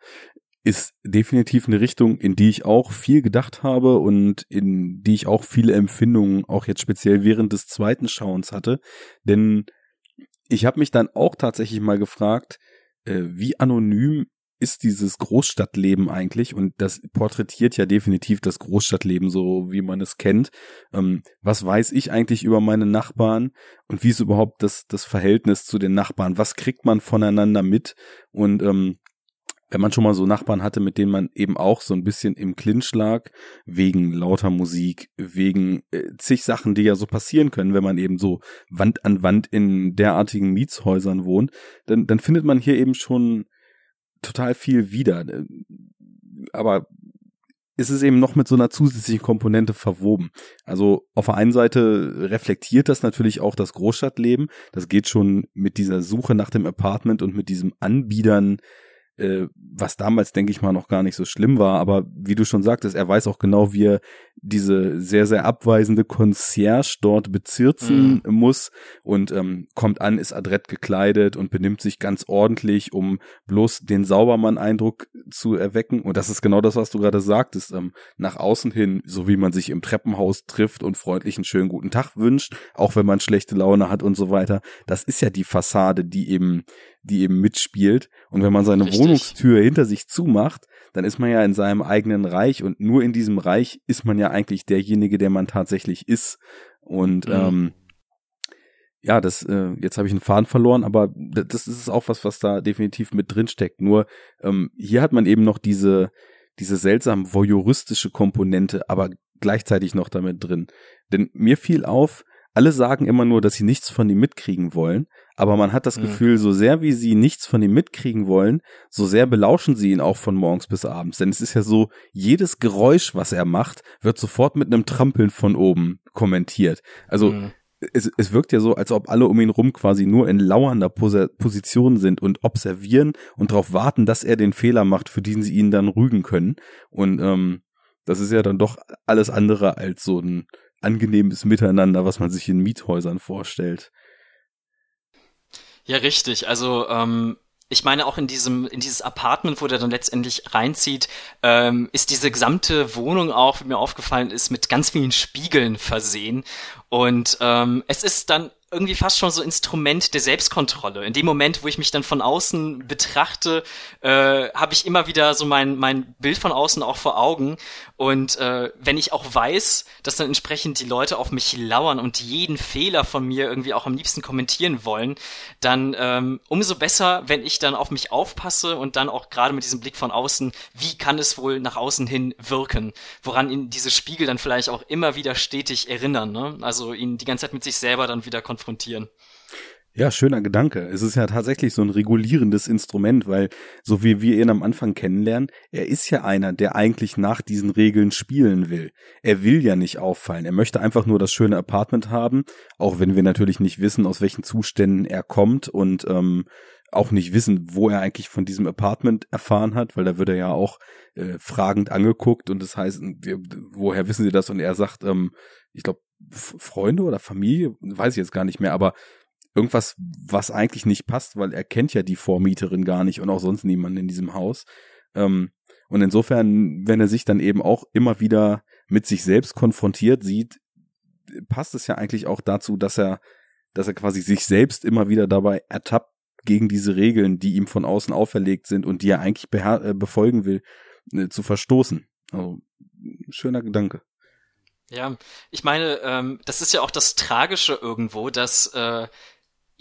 ist definitiv eine Richtung, in die ich auch viel gedacht habe und in die ich auch viele Empfindungen auch jetzt speziell während des zweiten Schauens hatte. Denn ich habe mich dann auch tatsächlich mal gefragt, äh, wie anonym ist dieses Großstadtleben eigentlich? Und das porträtiert ja definitiv das Großstadtleben, so wie man es kennt. Ähm, was weiß ich eigentlich über meine Nachbarn und wie ist überhaupt das, das Verhältnis zu den Nachbarn? Was kriegt man voneinander mit? Und ähm, wenn man schon mal so Nachbarn hatte, mit denen man eben auch so ein bisschen im Clinch lag, wegen lauter Musik, wegen äh, zig Sachen, die ja so passieren können, wenn man eben so Wand an Wand in derartigen Mietshäusern wohnt, dann, dann findet man hier eben schon total viel wieder. Aber ist es eben noch mit so einer zusätzlichen Komponente verwoben. Also auf der einen Seite reflektiert das natürlich auch das Großstadtleben. Das geht schon mit dieser Suche nach dem Apartment und mit diesem Anbiedern was damals, denke ich mal, noch gar nicht so schlimm war. Aber wie du schon sagtest, er weiß auch genau, wie er diese sehr, sehr abweisende Concierge dort bezirzen mhm. muss und ähm, kommt an, ist adrett gekleidet und benimmt sich ganz ordentlich, um bloß den Saubermann-Eindruck zu erwecken. Und das ist genau das, was du gerade sagtest. Ähm, nach außen hin, so wie man sich im Treppenhaus trifft und freundlichen schönen guten Tag wünscht, auch wenn man schlechte Laune hat und so weiter. Das ist ja die Fassade, die eben die eben mitspielt. Und wenn man seine Richtig. Wohnungstür hinter sich zumacht, dann ist man ja in seinem eigenen Reich und nur in diesem Reich ist man ja eigentlich derjenige, der man tatsächlich ist. Und mhm. ähm, ja, das, äh, jetzt habe ich einen Faden verloren, aber das ist auch was, was da definitiv mit drin steckt. Nur ähm, hier hat man eben noch diese, diese seltsam voyeuristische Komponente, aber gleichzeitig noch damit drin. Denn mir fiel auf, alle sagen immer nur, dass sie nichts von ihm mitkriegen wollen, aber man hat das mhm. Gefühl, so sehr wie sie nichts von ihm mitkriegen wollen, so sehr belauschen sie ihn auch von morgens bis abends. Denn es ist ja so, jedes Geräusch, was er macht, wird sofort mit einem Trampeln von oben kommentiert. Also mhm. es, es wirkt ja so, als ob alle um ihn rum quasi nur in lauernder Pos Position sind und observieren und darauf warten, dass er den Fehler macht, für den sie ihn dann rügen können. Und ähm, das ist ja dann doch alles andere als so ein angenehmes Miteinander, was man sich in Miethäusern vorstellt. Ja, richtig. Also ähm, ich meine auch in diesem in dieses Apartment, wo der dann letztendlich reinzieht, ähm, ist diese gesamte Wohnung auch, wie mir aufgefallen ist, mit ganz vielen Spiegeln versehen. Und ähm, es ist dann irgendwie fast schon so Instrument der Selbstkontrolle. In dem Moment, wo ich mich dann von außen betrachte, äh, habe ich immer wieder so mein, mein Bild von außen auch vor Augen. Und äh, wenn ich auch weiß, dass dann entsprechend die Leute auf mich lauern und jeden Fehler von mir irgendwie auch am liebsten kommentieren wollen, dann ähm, umso besser, wenn ich dann auf mich aufpasse und dann auch gerade mit diesem Blick von außen, wie kann es wohl nach außen hin wirken, woran ihn diese Spiegel dann vielleicht auch immer wieder stetig erinnern. Ne? Also ihn die ganze Zeit mit sich selber dann wieder konfrontieren konfrontieren. Ja, schöner Gedanke. Es ist ja tatsächlich so ein regulierendes Instrument, weil so wie wir ihn am Anfang kennenlernen, er ist ja einer, der eigentlich nach diesen Regeln spielen will. Er will ja nicht auffallen. Er möchte einfach nur das schöne Apartment haben, auch wenn wir natürlich nicht wissen, aus welchen Zuständen er kommt und ähm, auch nicht wissen, wo er eigentlich von diesem Apartment erfahren hat, weil da wird er ja auch äh, fragend angeguckt und das heißt, woher wissen Sie das? Und er sagt, ähm, ich glaube, Freunde oder Familie, weiß ich jetzt gar nicht mehr, aber irgendwas, was eigentlich nicht passt, weil er kennt ja die Vormieterin gar nicht und auch sonst niemanden in diesem Haus. Ähm, und insofern, wenn er sich dann eben auch immer wieder mit sich selbst konfrontiert sieht, passt es ja eigentlich auch dazu, dass er, dass er quasi sich selbst immer wieder dabei ertappt, gegen diese Regeln, die ihm von außen auferlegt sind und die er eigentlich äh, befolgen will, äh, zu verstoßen. Also, schöner Gedanke. Ja, ich meine, ähm, das ist ja auch das Tragische irgendwo, dass äh,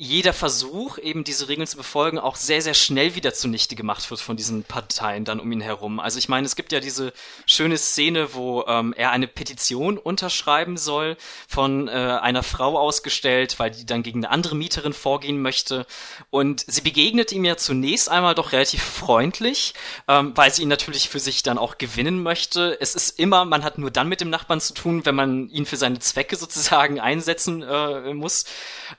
jeder Versuch, eben diese Regeln zu befolgen, auch sehr, sehr schnell wieder zunichte gemacht wird von diesen Parteien dann um ihn herum. Also ich meine, es gibt ja diese schöne Szene, wo ähm, er eine Petition unterschreiben soll, von äh, einer Frau ausgestellt, weil die dann gegen eine andere Mieterin vorgehen möchte. Und sie begegnet ihm ja zunächst einmal doch relativ freundlich, ähm, weil sie ihn natürlich für sich dann auch gewinnen möchte. Es ist immer, man hat nur dann mit dem Nachbarn zu tun, wenn man ihn für seine Zwecke sozusagen einsetzen äh, muss.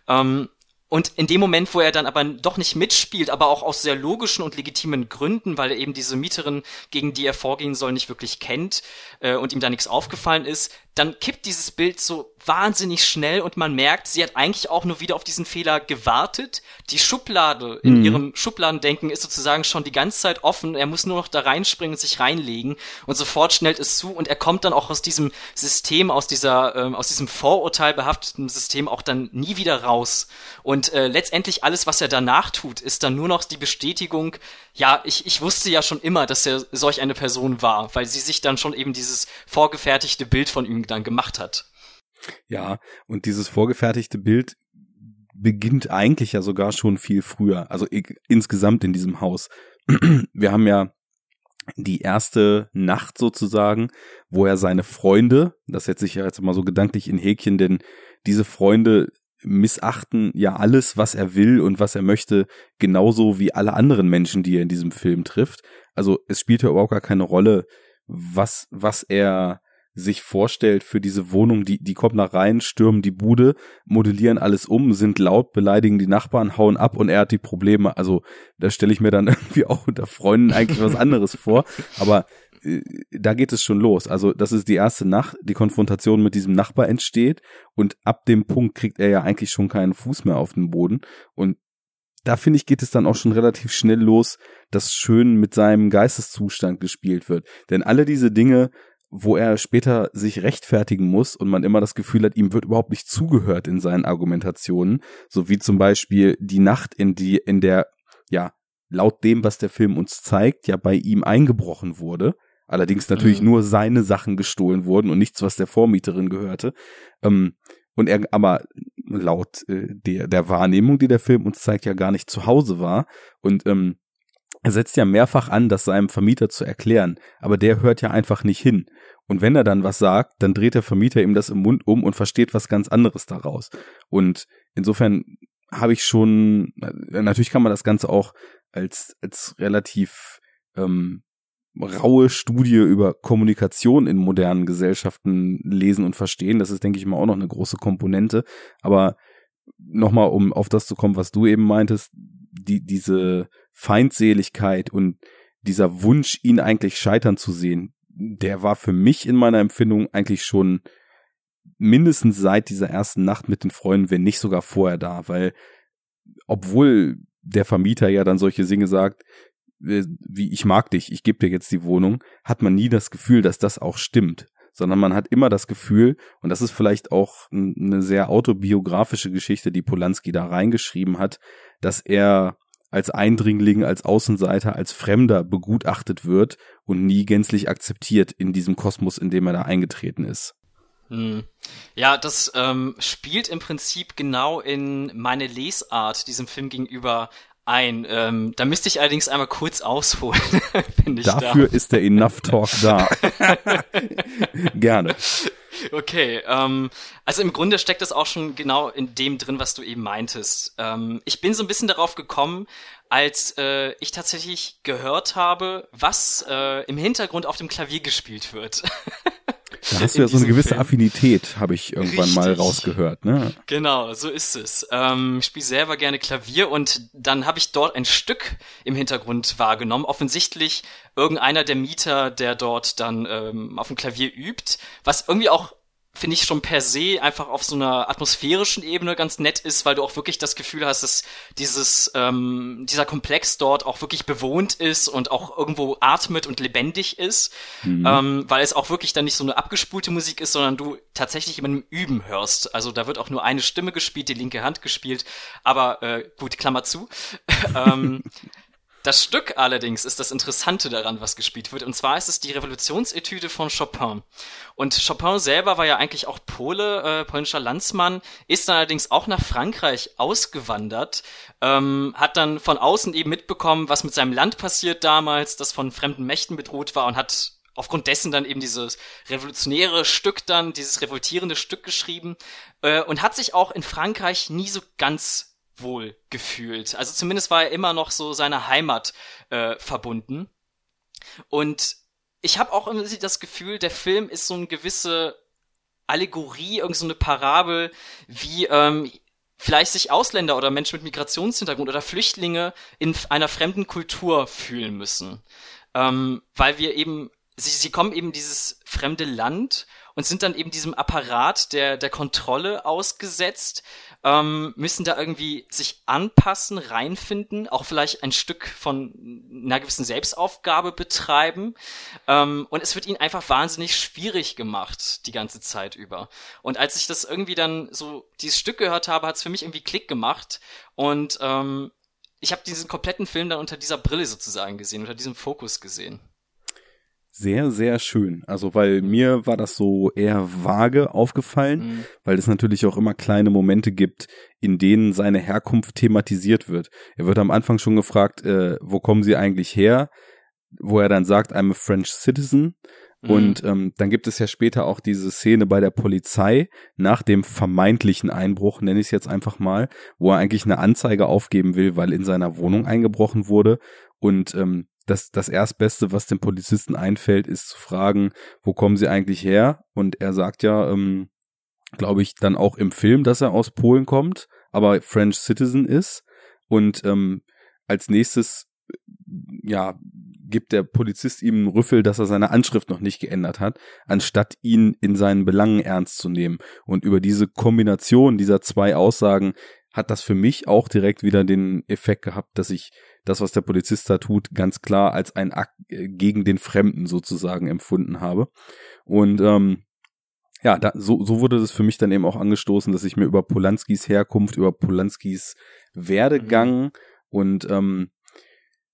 Ähm, Und in dem Moment, wo er dann aber doch nicht mitspielt, aber auch aus sehr logischen und legitimen Gründen, weil er eben diese Mieterin, gegen die er vorgehen soll, nicht wirklich kennt äh, und ihm da nichts aufgefallen ist, dann kippt dieses Bild so wahnsinnig schnell und man merkt, sie hat eigentlich auch nur wieder auf diesen Fehler gewartet. Die Schublade in mhm. ihrem Schubladendenken ist sozusagen schon die ganze Zeit offen. Er muss nur noch da reinspringen und sich reinlegen und sofort schnellt es zu und er kommt dann auch aus diesem System, aus dieser, ähm, aus diesem Vorurteil behafteten System auch dann nie wieder raus. Und äh, letztendlich alles, was er danach tut, ist dann nur noch die Bestätigung, ja, ich, ich wusste ja schon immer, dass er solch eine Person war, weil sie sich dann schon eben dieses vorgefertigte Bild von ihm dann gemacht hat. Ja, und dieses vorgefertigte Bild beginnt eigentlich ja sogar schon viel früher, also insgesamt in diesem Haus. Wir haben ja die erste Nacht sozusagen, wo er seine Freunde, das setze ich ja jetzt mal so gedanklich in Häkchen, denn diese Freunde missachten ja alles, was er will und was er möchte, genauso wie alle anderen Menschen, die er in diesem Film trifft. Also es spielt ja überhaupt gar keine Rolle, was, was er sich vorstellt für diese Wohnung, die, die kommt nach rein, stürmen die Bude, modellieren alles um, sind laut, beleidigen die Nachbarn, hauen ab und er hat die Probleme. Also da stelle ich mir dann irgendwie auch unter Freunden eigentlich was anderes vor. Aber äh, da geht es schon los. Also das ist die erste Nacht, die Konfrontation mit diesem Nachbar entsteht und ab dem Punkt kriegt er ja eigentlich schon keinen Fuß mehr auf den Boden und da finde ich, geht es dann auch schon relativ schnell los, dass schön mit seinem Geisteszustand gespielt wird. Denn alle diese Dinge wo er später sich rechtfertigen muss und man immer das Gefühl hat, ihm wird überhaupt nicht zugehört in seinen Argumentationen, so wie zum Beispiel die Nacht, in die, in der, ja, laut dem, was der Film uns zeigt, ja bei ihm eingebrochen wurde. Allerdings natürlich mhm. nur seine Sachen gestohlen wurden und nichts, was der Vormieterin gehörte. Ähm, und er aber laut äh, der, der Wahrnehmung, die der Film uns zeigt, ja gar nicht zu Hause war. Und ähm, er setzt ja mehrfach an, das seinem Vermieter zu erklären, aber der hört ja einfach nicht hin. Und wenn er dann was sagt, dann dreht der Vermieter ihm das im Mund um und versteht was ganz anderes daraus. Und insofern habe ich schon, natürlich kann man das Ganze auch als, als relativ ähm, raue Studie über Kommunikation in modernen Gesellschaften lesen und verstehen. Das ist, denke ich mal, auch noch eine große Komponente. Aber nochmal, um auf das zu kommen, was du eben meintest, die, diese Feindseligkeit und dieser Wunsch, ihn eigentlich scheitern zu sehen, der war für mich in meiner Empfindung eigentlich schon mindestens seit dieser ersten Nacht mit den Freunden, wenn nicht sogar vorher da, weil obwohl der Vermieter ja dann solche Dinge sagt, äh, wie ich mag dich, ich gebe dir jetzt die Wohnung, hat man nie das Gefühl, dass das auch stimmt, sondern man hat immer das Gefühl, und das ist vielleicht auch eine sehr autobiografische Geschichte, die Polanski da reingeschrieben hat, dass er als Eindringling, als Außenseiter, als Fremder begutachtet wird und nie gänzlich akzeptiert in diesem Kosmos, in dem er da eingetreten ist. Hm. Ja, das ähm, spielt im Prinzip genau in meine Lesart diesem Film gegenüber ein. Ähm, da müsste ich allerdings einmal kurz ausholen. Dafür da. ist der Enough Talk da. Gerne. Okay, ähm, also im Grunde steckt das auch schon genau in dem drin, was du eben meintest. Ähm, ich bin so ein bisschen darauf gekommen, als äh, ich tatsächlich gehört habe, was äh, im Hintergrund auf dem Klavier gespielt wird. Da hast du ja so eine gewisse Film. Affinität, habe ich irgendwann Richtig. mal rausgehört. Ne? Genau, so ist es. Ähm, ich spiele selber gerne Klavier und dann habe ich dort ein Stück im Hintergrund wahrgenommen. Offensichtlich irgendeiner der Mieter, der dort dann ähm, auf dem Klavier übt, was irgendwie auch finde ich schon per se einfach auf so einer atmosphärischen Ebene ganz nett ist, weil du auch wirklich das Gefühl hast, dass dieses ähm, dieser Komplex dort auch wirklich bewohnt ist und auch irgendwo atmet und lebendig ist, mhm. ähm, weil es auch wirklich dann nicht so eine abgespulte Musik ist, sondern du tatsächlich jemandem üben hörst. Also da wird auch nur eine Stimme gespielt, die linke Hand gespielt, aber äh, gut, Klammer zu. ähm, das Stück allerdings ist das Interessante daran, was gespielt wird. Und zwar ist es die Revolutionsetüde von Chopin. Und Chopin selber war ja eigentlich auch Pole, äh, polnischer Landsmann, ist dann allerdings auch nach Frankreich ausgewandert, ähm, hat dann von außen eben mitbekommen, was mit seinem Land passiert damals, das von fremden Mächten bedroht war und hat aufgrund dessen dann eben dieses revolutionäre Stück dann, dieses revoltierende Stück geschrieben äh, und hat sich auch in Frankreich nie so ganz wohl gefühlt. Also zumindest war er immer noch so seiner Heimat äh, verbunden. Und ich habe auch immer das Gefühl, der Film ist so eine gewisse Allegorie, irgend so eine Parabel, wie ähm, vielleicht sich Ausländer oder Menschen mit Migrationshintergrund oder Flüchtlinge in einer fremden Kultur fühlen müssen. Ähm, weil wir eben, sie, sie kommen eben dieses fremde Land und sind dann eben diesem Apparat der, der Kontrolle ausgesetzt, ähm, müssen da irgendwie sich anpassen, reinfinden, auch vielleicht ein Stück von einer gewissen Selbstaufgabe betreiben. Ähm, und es wird ihnen einfach wahnsinnig schwierig gemacht, die ganze Zeit über. Und als ich das irgendwie dann so dieses Stück gehört habe, hat es für mich irgendwie Klick gemacht. Und ähm, ich habe diesen kompletten Film dann unter dieser Brille sozusagen gesehen, unter diesem Fokus gesehen sehr, sehr schön. Also, weil mir war das so eher vage aufgefallen, mhm. weil es natürlich auch immer kleine Momente gibt, in denen seine Herkunft thematisiert wird. Er wird am Anfang schon gefragt, äh, wo kommen Sie eigentlich her? Wo er dann sagt, I'm a French citizen. Mhm. Und ähm, dann gibt es ja später auch diese Szene bei der Polizei nach dem vermeintlichen Einbruch, nenne ich es jetzt einfach mal, wo er eigentlich eine Anzeige aufgeben will, weil in seiner Wohnung eingebrochen wurde. Und ähm, das, das Erstbeste, was dem Polizisten einfällt, ist zu fragen, wo kommen sie eigentlich her? Und er sagt ja, ähm, glaube ich, dann auch im Film, dass er aus Polen kommt, aber French Citizen ist. Und ähm, als nächstes, ja, gibt der Polizist ihm einen Rüffel, dass er seine Anschrift noch nicht geändert hat, anstatt ihn in seinen Belangen ernst zu nehmen. Und über diese Kombination dieser zwei Aussagen hat das für mich auch direkt wieder den Effekt gehabt, dass ich das, was der Polizist da tut, ganz klar als ein Akt äh, gegen den Fremden sozusagen empfunden habe. Und ähm, ja, da, so, so wurde das für mich dann eben auch angestoßen, dass ich mir über Polanskis Herkunft, über Polanskis Werdegang mhm. und ähm,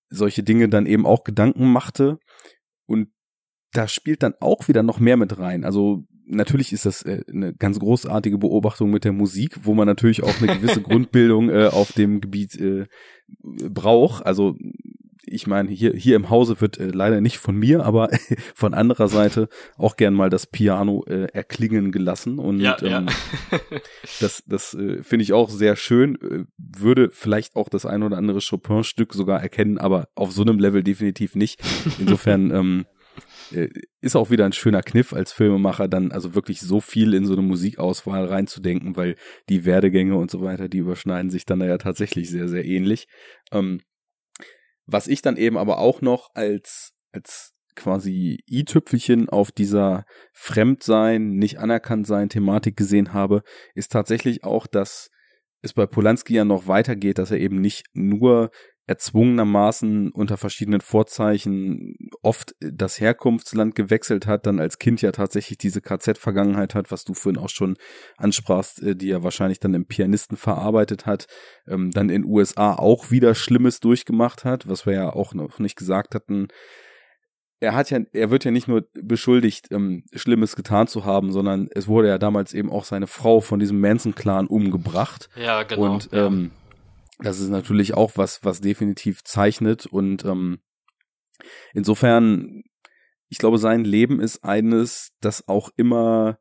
solche Dinge dann eben auch Gedanken machte. Und da spielt dann auch wieder noch mehr mit rein. Also natürlich ist das äh, eine ganz großartige Beobachtung mit der Musik, wo man natürlich auch eine gewisse Grundbildung äh, auf dem Gebiet äh, braucht. Also ich meine, hier, hier im Hause wird äh, leider nicht von mir, aber von anderer Seite auch gern mal das Piano äh, erklingen gelassen. Und ja, ähm, ja. das, das äh, finde ich auch sehr schön. Äh, würde vielleicht auch das ein oder andere Chopin-Stück sogar erkennen, aber auf so einem Level definitiv nicht. Insofern ähm, äh, ist auch wieder ein schöner Kniff als Filmemacher, dann also wirklich so viel in so eine Musikauswahl reinzudenken, weil die Werdegänge und so weiter, die überschneiden sich dann ja tatsächlich sehr, sehr ähnlich. Ähm, was ich dann eben aber auch noch als, als quasi i-Tüpfelchen auf dieser Fremdsein, nicht anerkannt sein Thematik gesehen habe, ist tatsächlich auch, dass es bei Polanski ja noch weitergeht, dass er eben nicht nur erzwungenermaßen unter verschiedenen Vorzeichen oft das Herkunftsland gewechselt hat, dann als Kind ja tatsächlich diese KZ-Vergangenheit hat, was du vorhin auch schon ansprachst, äh, die er wahrscheinlich dann im Pianisten verarbeitet hat, ähm, dann in USA auch wieder Schlimmes durchgemacht hat, was wir ja auch noch nicht gesagt hatten. Er hat ja, er wird ja nicht nur beschuldigt, ähm, Schlimmes getan zu haben, sondern es wurde ja damals eben auch seine Frau von diesem Manson-Clan umgebracht. Ja, genau. Und ähm, das ist natürlich auch was, was definitiv zeichnet und ähm, insofern, ich glaube, sein Leben ist eines, das auch immer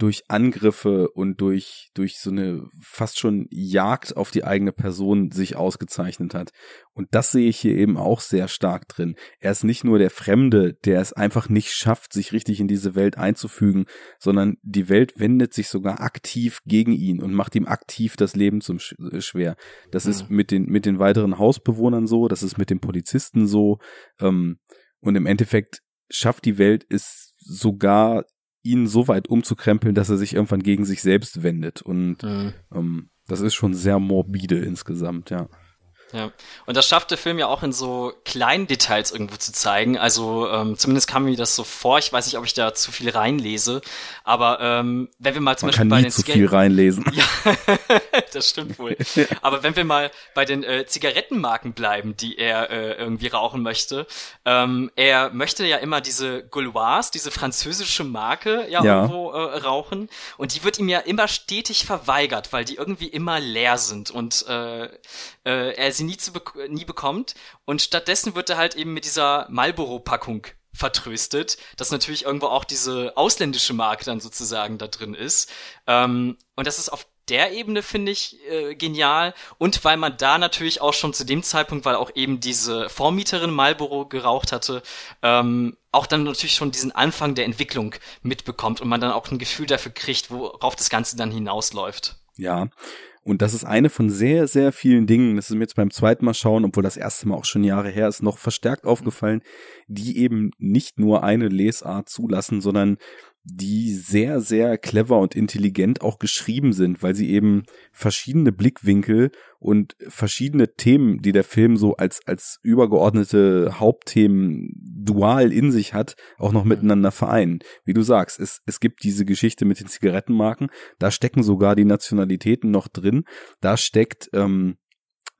durch Angriffe und durch, durch so eine fast schon Jagd auf die eigene Person sich ausgezeichnet hat. Und das sehe ich hier eben auch sehr stark drin. Er ist nicht nur der Fremde, der es einfach nicht schafft, sich richtig in diese Welt einzufügen, sondern die Welt wendet sich sogar aktiv gegen ihn und macht ihm aktiv das Leben zum Sch äh, schwer. Das mhm. ist mit den, mit den weiteren Hausbewohnern so, das ist mit den Polizisten so, ähm, und im Endeffekt schafft die Welt es sogar ihn so weit umzukrempeln, dass er sich irgendwann gegen sich selbst wendet. Und mhm. ähm, das ist schon sehr morbide insgesamt, ja. Ja, und das schafft der Film ja auch in so kleinen Details irgendwo zu zeigen. Also ähm, zumindest kam mir das so vor. Ich weiß nicht, ob ich da zu viel reinlese, aber ähm, wenn wir mal zum Man Beispiel kann bei den zu viel reinlesen. Ja, das stimmt wohl. Aber wenn wir mal bei den äh, Zigarettenmarken bleiben, die er äh, irgendwie rauchen möchte, ähm, er möchte ja immer diese Gauloise, diese französische Marke ja, ja. irgendwo äh, rauchen und die wird ihm ja immer stetig verweigert, weil die irgendwie immer leer sind und äh, äh, er sie nie, zu be nie bekommt. Und stattdessen wird er halt eben mit dieser Marlboro-Packung vertröstet, dass natürlich irgendwo auch diese ausländische Marke dann sozusagen da drin ist. Ähm, und das ist auf der Ebene finde ich äh, genial und weil man da natürlich auch schon zu dem Zeitpunkt, weil auch eben diese Vormieterin Marlboro geraucht hatte, ähm, auch dann natürlich schon diesen Anfang der Entwicklung mitbekommt und man dann auch ein Gefühl dafür kriegt, worauf das Ganze dann hinausläuft. Ja, Und das ist eine von sehr, sehr vielen Dingen, das ist mir jetzt beim zweiten Mal schauen, obwohl das erste Mal auch schon Jahre her ist, noch verstärkt aufgefallen, die eben nicht nur eine Lesart zulassen, sondern die sehr, sehr clever und intelligent auch geschrieben sind, weil sie eben verschiedene Blickwinkel und verschiedene Themen, die der Film so als, als übergeordnete Hauptthemen dual in sich hat, auch noch miteinander vereinen. Wie du sagst, es, es gibt diese Geschichte mit den Zigarettenmarken, da stecken sogar die Nationalitäten noch drin, da steckt ähm,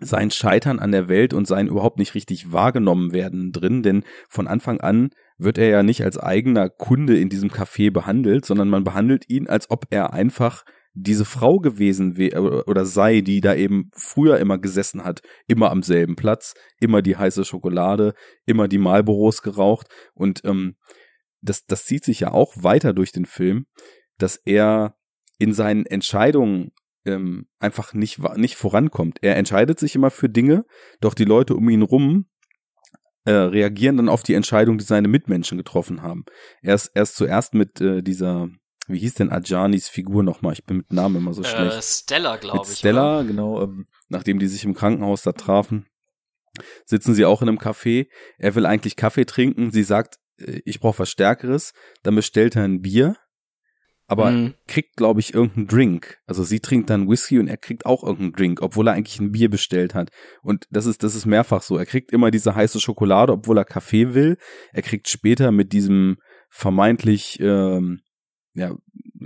sein Scheitern an der Welt und sein überhaupt nicht richtig wahrgenommen werden drin, denn von Anfang an wird er ja nicht als eigener Kunde in diesem Café behandelt, sondern man behandelt ihn, als ob er einfach diese Frau gewesen wäre oder sei, die da eben früher immer gesessen hat, immer am selben Platz, immer die heiße Schokolade, immer die Marlboros geraucht. Und ähm, das, das zieht sich ja auch weiter durch den Film, dass er in seinen Entscheidungen ähm, einfach nicht, nicht vorankommt. Er entscheidet sich immer für Dinge, doch die Leute um ihn rum äh, reagieren dann auf die Entscheidung, die seine Mitmenschen getroffen haben. Er ist, erst zuerst mit äh, dieser, wie hieß denn Ajanis Figur nochmal? Ich bin mit Namen immer so äh, schlecht. Stella, glaube ich. Stella, oder? genau, ähm, nachdem die sich im Krankenhaus da trafen, sitzen sie auch in einem Café. Er will eigentlich Kaffee trinken. Sie sagt, äh, ich brauche was Stärkeres. Dann bestellt er ein Bier aber mhm. kriegt, glaube ich, irgendeinen Drink. Also sie trinkt dann Whisky und er kriegt auch irgendeinen Drink, obwohl er eigentlich ein Bier bestellt hat. Und das ist, das ist mehrfach so. Er kriegt immer diese heiße Schokolade, obwohl er Kaffee will. Er kriegt später mit diesem vermeintlich, ähm, ja,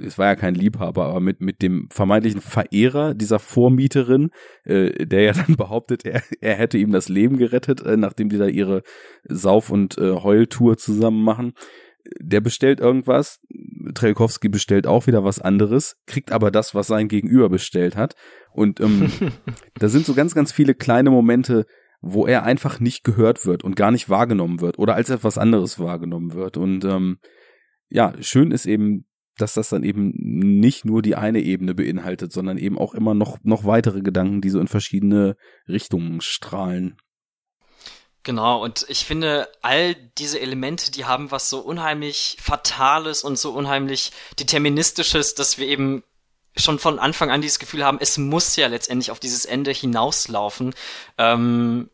es war ja kein Liebhaber, aber mit, mit dem vermeintlichen Verehrer dieser Vormieterin, äh, der ja dann behauptet, er, er hätte ihm das Leben gerettet, äh, nachdem die da ihre Sauf- und äh, Heultour zusammen machen der bestellt irgendwas, Trelkowski bestellt auch wieder was anderes, kriegt aber das, was sein Gegenüber bestellt hat. Und ähm, da sind so ganz, ganz viele kleine Momente, wo er einfach nicht gehört wird und gar nicht wahrgenommen wird oder als etwas anderes wahrgenommen wird. Und ähm, ja, schön ist eben, dass das dann eben nicht nur die eine Ebene beinhaltet, sondern eben auch immer noch, noch weitere Gedanken, die so in verschiedene Richtungen strahlen. Genau, und ich finde, all diese Elemente, die haben was so unheimlich Fatales und so unheimlich Deterministisches, dass wir eben schon von Anfang an dieses Gefühl haben, es muss ja letztendlich auf dieses Ende hinauslaufen. Ähm,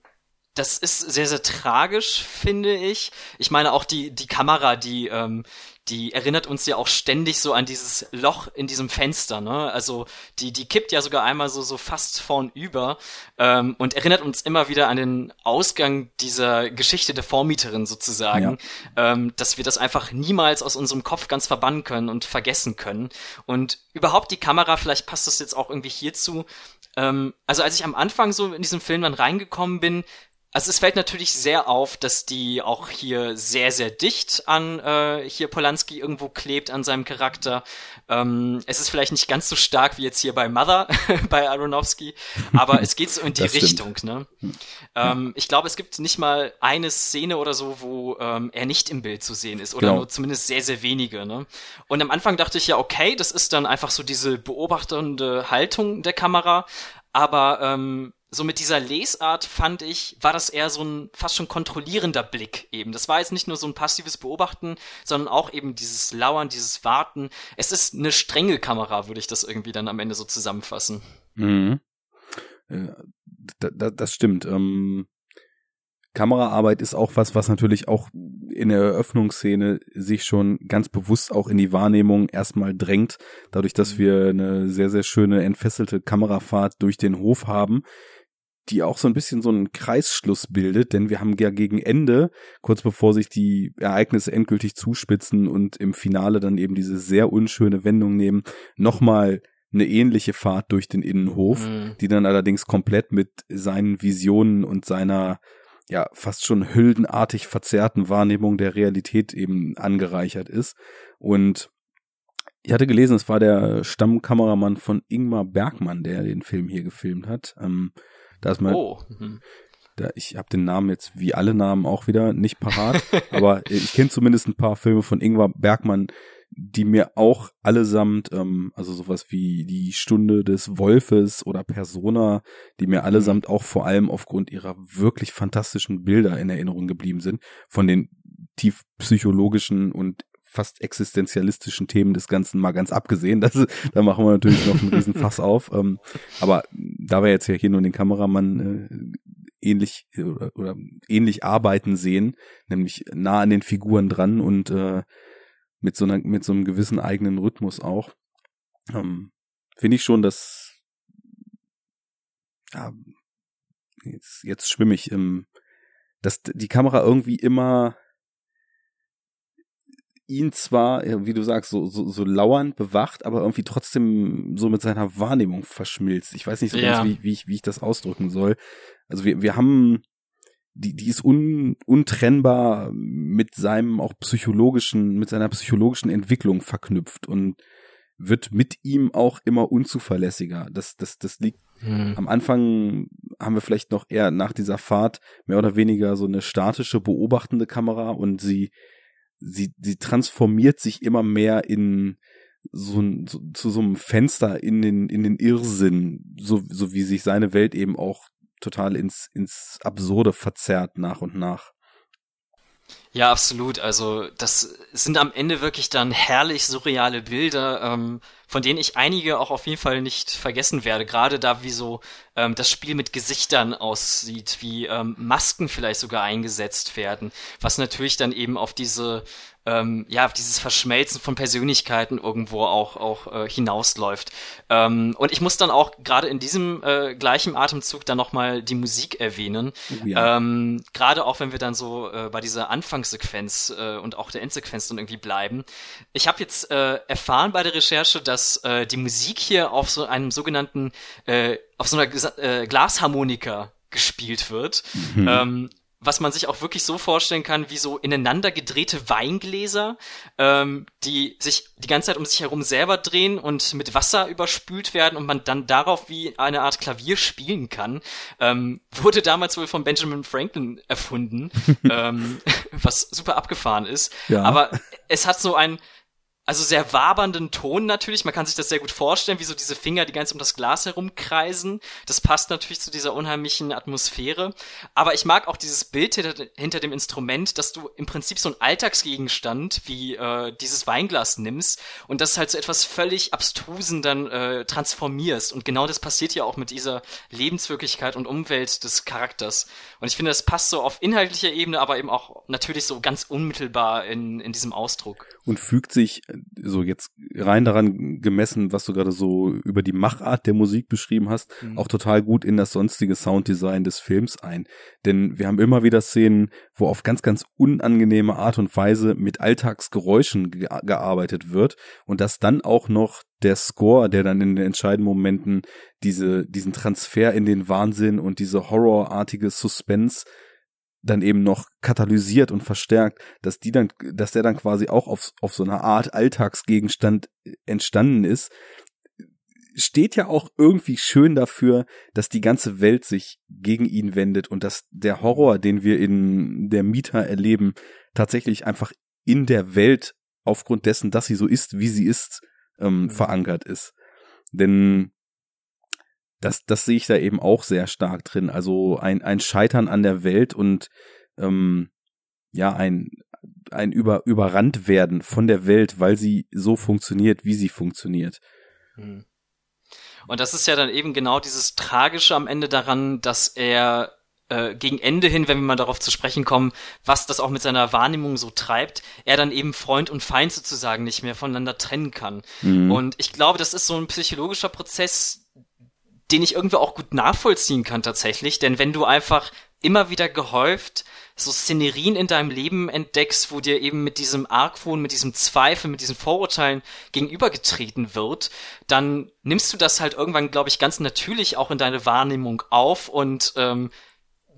das ist sehr, sehr tragisch, finde ich. Ich meine auch die, die Kamera, die ähm, die erinnert uns ja auch ständig so an dieses Loch in diesem Fenster, ne? Also die, die kippt ja sogar einmal so, so fast vornüber ähm, und erinnert uns immer wieder an den Ausgang dieser Geschichte der Vormieterin sozusagen, ja. ähm, dass wir das einfach niemals aus unserem Kopf ganz verbannen können und vergessen können. Und überhaupt die Kamera, vielleicht passt das jetzt auch irgendwie hierzu, ähm, also als ich am Anfang so in diesen Film dann reingekommen bin, also es fällt natürlich sehr auf, dass die auch hier sehr, sehr dicht an äh, hier Polanski irgendwo klebt an seinem Charakter. Ähm, es ist vielleicht nicht ganz so stark wie jetzt hier bei Mother, bei Aronofsky, aber es geht so in die Richtung. Ne? Hm. Ähm, ich glaube, es gibt nicht mal eine Szene oder so, wo ähm, er nicht im Bild zu sehen ist oder genau. nur zumindest sehr, sehr wenige. Ne? Und am Anfang dachte ich ja, okay, das ist dann einfach so diese beobachtende Haltung der Kamera, aber ähm, so mit dieser Lesart fand ich, war das eher so ein fast schon kontrollierender Blick eben. Das war jetzt nicht nur so ein passives Beobachten, sondern auch eben dieses Lauern, dieses Warten. Es ist eine strenge Kamera, würde ich das irgendwie dann am Ende so zusammenfassen. Mhm. Ja, das stimmt. Ähm, Kameraarbeit ist auch was, was natürlich auch in der Eröffnungsszene sich schon ganz bewusst auch in die Wahrnehmung erstmal drängt, dadurch, dass mhm. wir eine sehr, sehr schöne entfesselte Kamerafahrt durch den Hof haben, die auch so ein bisschen so einen Kreisschluss bildet, denn wir haben ja gegen Ende, kurz bevor sich die Ereignisse endgültig zuspitzen und im Finale dann eben diese sehr unschöne Wendung nehmen, nochmal eine ähnliche Fahrt durch den Innenhof, mhm. die dann allerdings komplett mit seinen Visionen und seiner ja fast schon hüldenartig verzerrten Wahrnehmung der Realität eben angereichert ist. Und ich hatte gelesen, es war der Stammkameramann von Ingmar Bergmann, der den Film hier gefilmt hat. Ähm, da ist mein, oh. Mhm. Da, ich habe den Namen jetzt wie alle Namen auch wieder nicht parat, aber ich kenne zumindest ein paar Filme von Ingmar Bergmann, die mir auch allesamt, ähm, also sowas wie die Stunde des Wolfes oder Persona, die mir allesamt auch vor allem aufgrund ihrer wirklich fantastischen Bilder in Erinnerung geblieben sind, von den tief psychologischen und fast existenzialistischen Themen des Ganzen mal ganz abgesehen. Das, da machen wir natürlich noch einen riesen Fass auf. Ähm, aber da wir jetzt ja hier nur den Kameramann äh, ähnlich oder, oder ähnlich arbeiten sehen, nämlich nah an den Figuren dran und äh, mit so einer, mit so einem gewissen eigenen Rhythmus auch, ähm, finde ich schon, dass ja, jetzt, jetzt schwimme ich im, dass die Kamera irgendwie immer ihn zwar, wie du sagst, so, so, so lauernd bewacht, aber irgendwie trotzdem so mit seiner Wahrnehmung verschmilzt. Ich weiß nicht so ja. ganz, wie, wie, ich, wie ich das ausdrücken soll. Also wir, wir haben, die, die ist un, untrennbar mit seinem auch psychologischen, mit seiner psychologischen Entwicklung verknüpft und wird mit ihm auch immer unzuverlässiger. Das, das, das liegt hm. am Anfang haben wir vielleicht noch eher nach dieser Fahrt mehr oder weniger so eine statische beobachtende Kamera und sie sie, sie transformiert sich immer mehr in so, so zu so einem Fenster in den, in den Irrsinn, so, so wie sich seine Welt eben auch total ins, ins Absurde verzerrt nach und nach. Ja, absolut. Also das sind am Ende wirklich dann herrlich surreale Bilder, ähm, von denen ich einige auch auf jeden Fall nicht vergessen werde. Gerade da, wie so ähm, das Spiel mit Gesichtern aussieht, wie ähm, Masken vielleicht sogar eingesetzt werden, was natürlich dann eben auf diese ähm, ja, dieses Verschmelzen von Persönlichkeiten irgendwo auch, auch äh, hinausläuft. Ähm, und ich muss dann auch gerade in diesem äh, gleichen Atemzug dann nochmal die Musik erwähnen. Oh ja. Ähm, gerade auch wenn wir dann so äh, bei dieser Anfangssequenz äh, und auch der Endsequenz dann irgendwie bleiben. Ich habe jetzt äh, erfahren bei der Recherche, dass äh, die Musik hier auf so einem sogenannten, äh, auf so einer äh, Glasharmonika gespielt wird. Mhm. Ähm, was man sich auch wirklich so vorstellen kann, wie so ineinander gedrehte Weingläser, ähm, die sich die ganze Zeit um sich herum selber drehen und mit Wasser überspült werden und man dann darauf wie eine Art Klavier spielen kann, ähm, wurde damals wohl von Benjamin Franklin erfunden, ähm, was super abgefahren ist. Ja. Aber es hat so ein also sehr wabernden Ton natürlich. Man kann sich das sehr gut vorstellen, wie so diese Finger die ganz um das Glas herumkreisen. Das passt natürlich zu dieser unheimlichen Atmosphäre. Aber ich mag auch dieses Bild hinter, hinter dem Instrument, dass du im Prinzip so ein Alltagsgegenstand wie äh, dieses Weinglas nimmst und das halt so etwas völlig Abstrusen dann äh, transformierst. Und genau das passiert ja auch mit dieser Lebenswirklichkeit und Umwelt des Charakters. Und ich finde, das passt so auf inhaltlicher Ebene, aber eben auch natürlich so ganz unmittelbar in, in diesem Ausdruck. Und fügt sich so jetzt rein daran gemessen, was du gerade so über die Machart der Musik beschrieben hast, mhm. auch total gut in das sonstige Sounddesign des Films ein. Denn wir haben immer wieder Szenen, wo auf ganz, ganz unangenehme Art und Weise mit Alltagsgeräuschen ge gearbeitet wird und dass dann auch noch der Score, der dann in den entscheidenden Momenten diese, diesen Transfer in den Wahnsinn und diese horrorartige Suspense dann eben noch katalysiert und verstärkt, dass die dann, dass der dann quasi auch auf, auf so einer Art Alltagsgegenstand entstanden ist, steht ja auch irgendwie schön dafür, dass die ganze Welt sich gegen ihn wendet und dass der Horror, den wir in der Mieter erleben, tatsächlich einfach in der Welt aufgrund dessen, dass sie so ist, wie sie ist, ähm, mhm. verankert ist. Denn das, das sehe ich da eben auch sehr stark drin. Also ein, ein Scheitern an der Welt und ähm, ja, ein, ein über, überrannt werden von der Welt, weil sie so funktioniert, wie sie funktioniert. Hm. Und das ist ja dann eben genau dieses Tragische am Ende daran, dass er äh, gegen Ende hin, wenn wir mal darauf zu sprechen kommen, was das auch mit seiner Wahrnehmung so treibt, er dann eben Freund und Feind sozusagen nicht mehr voneinander trennen kann. Mhm. Und ich glaube, das ist so ein psychologischer Prozess, den ich irgendwie auch gut nachvollziehen kann tatsächlich, denn wenn du einfach immer wieder gehäuft so Szenerien in deinem Leben entdeckst, wo dir eben mit diesem Argwohn, mit diesem Zweifel, mit diesen Vorurteilen gegenübergetreten wird, dann nimmst du das halt irgendwann, glaube ich, ganz natürlich auch in deine Wahrnehmung auf und ähm,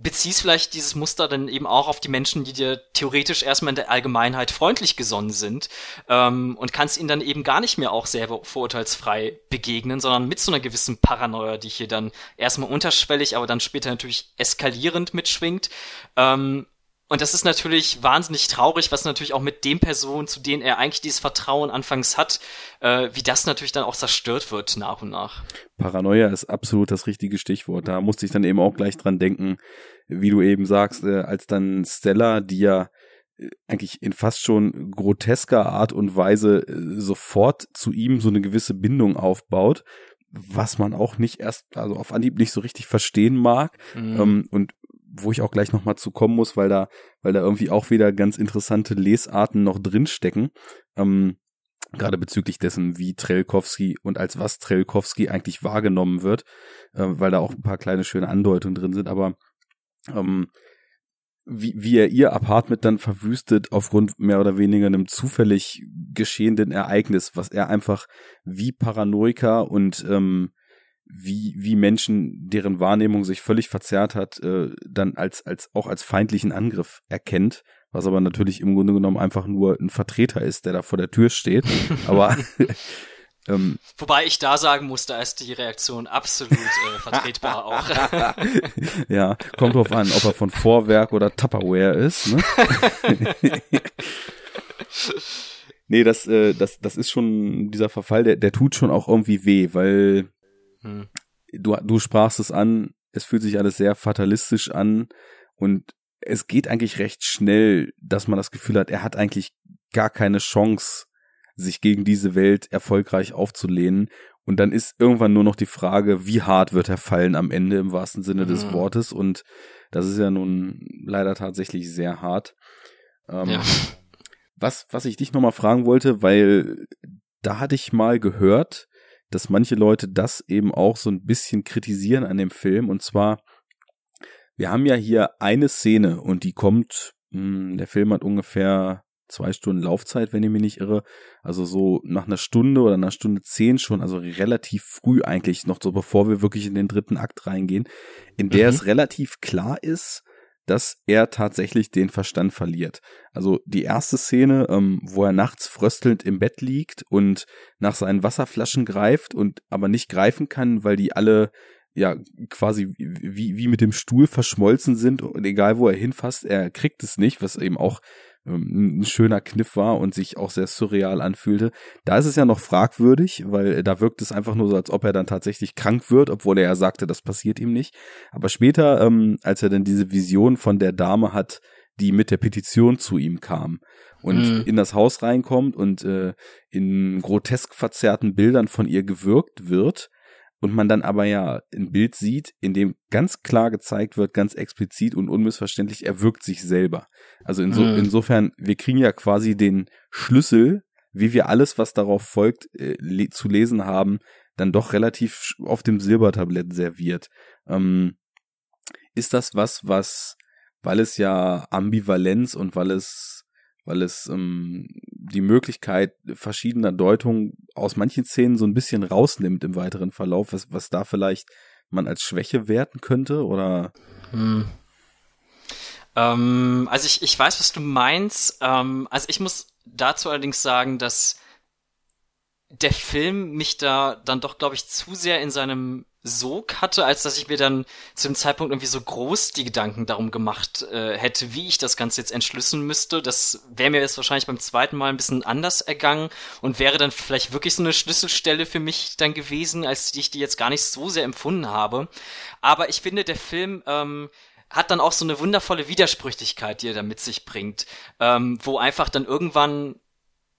beziehst vielleicht dieses Muster dann eben auch auf die Menschen, die dir theoretisch erstmal in der Allgemeinheit freundlich gesonnen sind ähm, und kannst ihnen dann eben gar nicht mehr auch selber vorurteilsfrei begegnen, sondern mit so einer gewissen Paranoia, die hier dann erstmal unterschwellig, aber dann später natürlich eskalierend mitschwingt. Ähm, und das ist natürlich wahnsinnig traurig, was natürlich auch mit den Personen, zu denen er eigentlich dieses Vertrauen anfangs hat, äh, wie das natürlich dann auch zerstört wird nach und nach. Paranoia ist absolut das richtige Stichwort. Da musste ich dann eben auch gleich dran denken, wie du eben sagst, äh, als dann Stella, die ja eigentlich in fast schon grotesker Art und Weise äh, sofort zu ihm so eine gewisse Bindung aufbaut, was man auch nicht erst, also auf Anhieb nicht so richtig verstehen mag. Mhm. Ähm, und wo ich auch gleich nochmal zu kommen muss, weil da, weil da irgendwie auch wieder ganz interessante Lesarten noch drinstecken. Ähm, gerade bezüglich dessen, wie Trelkowski und als was Trelkowski eigentlich wahrgenommen wird, äh, weil da auch ein paar kleine schöne Andeutungen drin sind, aber ähm, wie, wie er ihr Apartment dann verwüstet aufgrund mehr oder weniger einem zufällig geschehenden Ereignis, was er einfach wie Paranoiker und ähm, wie, wie Menschen, deren Wahrnehmung sich völlig verzerrt hat, äh, dann als, als auch als feindlichen Angriff erkennt, was aber natürlich im Grunde genommen einfach nur ein Vertreter ist, der da vor der Tür steht. aber ähm, Wobei ich da sagen muss, da ist die Reaktion absolut äh, vertretbar auch. ja, kommt drauf an, ob er von Vorwerk oder Tupperware ist. Ne? nee, das, äh, das, das ist schon, dieser Verfall, der, der tut schon auch irgendwie weh, weil hm. du, du sprachst es an, es fühlt sich alles sehr fatalistisch an und es geht eigentlich recht schnell, dass man das Gefühl hat, er hat eigentlich gar keine Chance, sich gegen diese Welt erfolgreich aufzulehnen. Und dann ist irgendwann nur noch die Frage, wie hart wird er fallen am Ende im wahrsten Sinne des mhm. Wortes. Und das ist ja nun leider tatsächlich sehr hart. Ähm, ja. Was, was ich dich nochmal fragen wollte, weil da hatte ich mal gehört, dass manche Leute das eben auch so ein bisschen kritisieren an dem Film. Und zwar, wir haben ja hier eine Szene und die kommt, mh, hm, der Film hat ungefähr zwei Stunden Laufzeit, wenn ich mich nicht irre. Also so nach einer Stunde oder einer Stunde zehn schon, also relativ früh eigentlich, noch so bevor wir wirklich in den dritten Akt reingehen, in der mhm. es relativ klar ist, dass er tatsächlich den Verstand verliert. Also die erste Szene, ähm, wo er nachts fröstelnd im Bett liegt und nach seinen Wasserflaschen greift und aber nicht greifen kann, weil die alle ja quasi wie, wie mit dem Stuhl verschmolzen sind und egal wo er hinfasst, er kriegt es nicht, was eben auch ein schöner Kniff war und sich auch sehr surreal anfühlte. Da ist es ja noch fragwürdig, weil da wirkt es einfach nur so, als ob er dann tatsächlich krank wird, obwohl er ja sagte, das passiert ihm nicht. Aber später, ähm, als er dann diese Vision von der Dame hat, die mit der Petition zu ihm kam und mhm. in das Haus reinkommt und äh, in grotesk verzerrten Bildern von ihr gewirkt wird, und man dann aber ja ein Bild sieht, in dem ganz klar gezeigt wird, ganz explizit und unmissverständlich, er wirkt sich selber. Also inso, mhm. insofern, wir kriegen ja quasi den Schlüssel, wie wir alles, was darauf folgt, äh, le zu lesen haben, dann doch relativ auf dem Silbertablett serviert. Ähm, ist das was, was, weil es ja Ambivalenz und weil es weil es ähm, die Möglichkeit verschiedener Deutungen aus manchen Szenen so ein bisschen rausnimmt im weiteren Verlauf, was, was da vielleicht man als Schwäche werten könnte oder? Hm. Ähm, also ich, ich weiß, was du meinst. Ähm, also ich muss dazu allerdings sagen, dass der Film mich da dann doch, glaube ich, zu sehr in seinem Sog hatte, als dass ich mir dann zu dem Zeitpunkt irgendwie so groß die Gedanken darum gemacht äh, hätte, wie ich das Ganze jetzt entschlüsseln müsste. Das wäre mir jetzt wahrscheinlich beim zweiten Mal ein bisschen anders ergangen und wäre dann vielleicht wirklich so eine Schlüsselstelle für mich dann gewesen, als ich die jetzt gar nicht so sehr empfunden habe. Aber ich finde, der Film ähm, hat dann auch so eine wundervolle Widersprüchlichkeit, die er da mit sich bringt, ähm, wo einfach dann irgendwann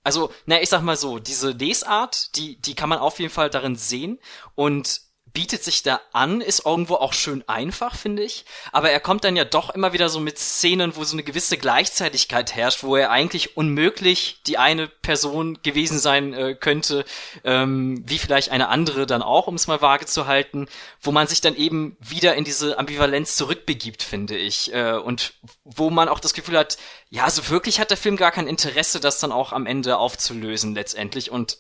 also, na, ich sag mal so, diese Lesart, die, die kann man auf jeden Fall darin sehen und bietet sich da an, ist irgendwo auch schön einfach, finde ich. Aber er kommt dann ja doch immer wieder so mit Szenen, wo so eine gewisse Gleichzeitigkeit herrscht, wo er eigentlich unmöglich die eine Person gewesen sein äh, könnte, ähm, wie vielleicht eine andere dann auch, um es mal vage zu halten, wo man sich dann eben wieder in diese Ambivalenz zurückbegibt, finde ich. Äh, und wo man auch das Gefühl hat, ja, so wirklich hat der Film gar kein Interesse, das dann auch am Ende aufzulösen letztendlich. Und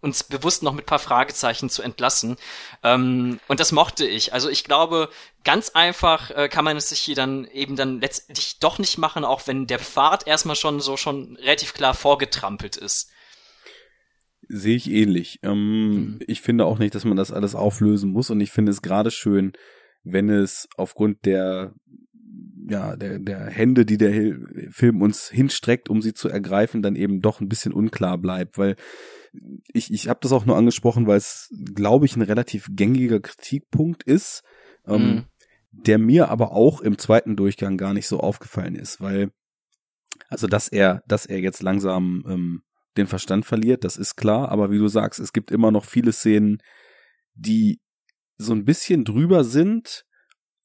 uns bewusst noch mit paar Fragezeichen zu entlassen. Ähm, und das mochte ich. Also ich glaube, ganz einfach äh, kann man es sich hier dann eben dann letztendlich doch nicht machen, auch wenn der Pfad erstmal schon so schon relativ klar vorgetrampelt ist. Sehe ich ähnlich. Ähm, mhm. Ich finde auch nicht, dass man das alles auflösen muss und ich finde es gerade schön, wenn es aufgrund der ja, der, der Hände, die der Film uns hinstreckt, um sie zu ergreifen, dann eben doch ein bisschen unklar bleibt, weil ich, ich habe das auch nur angesprochen, weil es, glaube ich, ein relativ gängiger Kritikpunkt ist, ähm, mhm. der mir aber auch im zweiten Durchgang gar nicht so aufgefallen ist, weil Also, dass er, dass er jetzt langsam ähm, den Verstand verliert, das ist klar, aber wie du sagst, es gibt immer noch viele Szenen, die so ein bisschen drüber sind,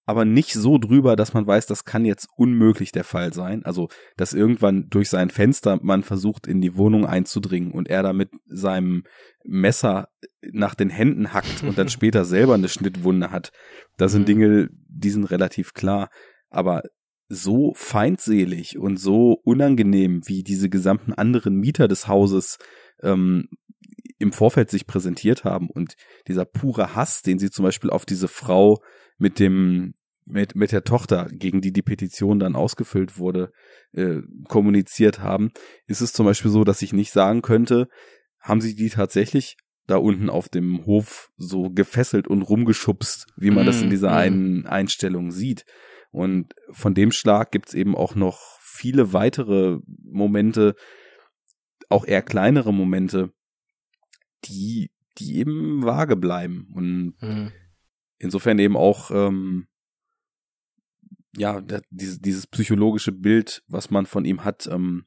aber nicht so drüber, dass man weiß, das kann jetzt unmöglich der Fall sein. Also, dass irgendwann durch sein Fenster man versucht, in die Wohnung einzudringen und er da mit seinem Messer nach den Händen hackt und dann später selber eine Schnittwunde hat. Das sind mhm. Dinge, die sind relativ klar. Aber so feindselig und so unangenehm, wie diese gesamten anderen Mieter des Hauses ähm, im Vorfeld sich präsentiert haben und dieser pure Hass, den sie zum Beispiel auf diese Frau mit dem mit mit der Tochter, gegen die die Petition dann ausgefüllt wurde, äh, kommuniziert haben, ist es zum Beispiel so, dass ich nicht sagen könnte, haben sie die tatsächlich da unten auf dem Hof so gefesselt und rumgeschubst, wie man mm, das in dieser mm. einen Einstellung sieht. Und von dem Schlag gibt's eben auch noch viele weitere Momente, auch eher kleinere Momente, die, die eben vage bleiben. Und mhm. Insofern eben auch, ähm, ja, dieses, dieses psychologische Bild, was man von ihm hat, ähm,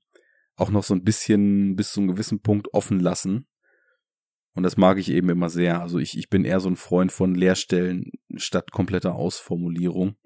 auch noch so ein bisschen bis zu einem gewissen Punkt offen lassen. Und das mag ich eben immer sehr. Also ich, ich bin eher so ein Freund von Leerstellen statt kompletter Ausformulierung.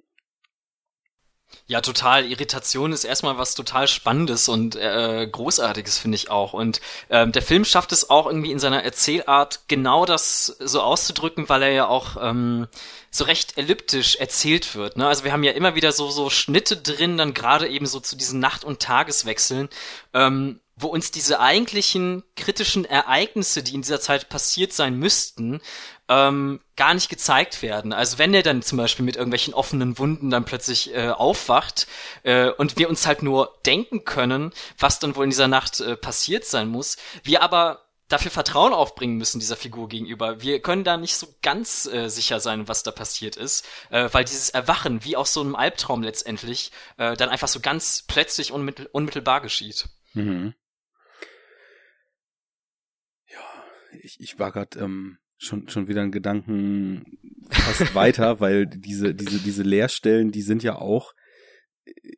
Ja, total. Irritation ist erstmal was total Spannendes und äh, Großartiges, finde ich auch. Und ähm, der Film schafft es auch irgendwie in seiner Erzählart genau das so auszudrücken, weil er ja auch ähm, so recht elliptisch erzählt wird. Ne? Also wir haben ja immer wieder so, so Schnitte drin, dann gerade eben so zu diesen Nacht- und Tageswechseln. Ähm, wo uns diese eigentlichen kritischen Ereignisse, die in dieser Zeit passiert sein müssten, ähm, gar nicht gezeigt werden. Also wenn er dann zum Beispiel mit irgendwelchen offenen Wunden dann plötzlich äh, aufwacht äh, und wir uns halt nur denken können, was dann wohl in dieser Nacht äh, passiert sein muss, wir aber dafür Vertrauen aufbringen müssen dieser Figur gegenüber. Wir können da nicht so ganz äh, sicher sein, was da passiert ist, äh, weil dieses Erwachen, wie aus so einem Albtraum letztendlich, äh, dann einfach so ganz plötzlich unmittel unmittelbar geschieht. Mhm. Ich, ich war gerade ähm, schon schon wieder ein Gedanken fast weiter, weil diese diese diese Leerstellen, die sind ja auch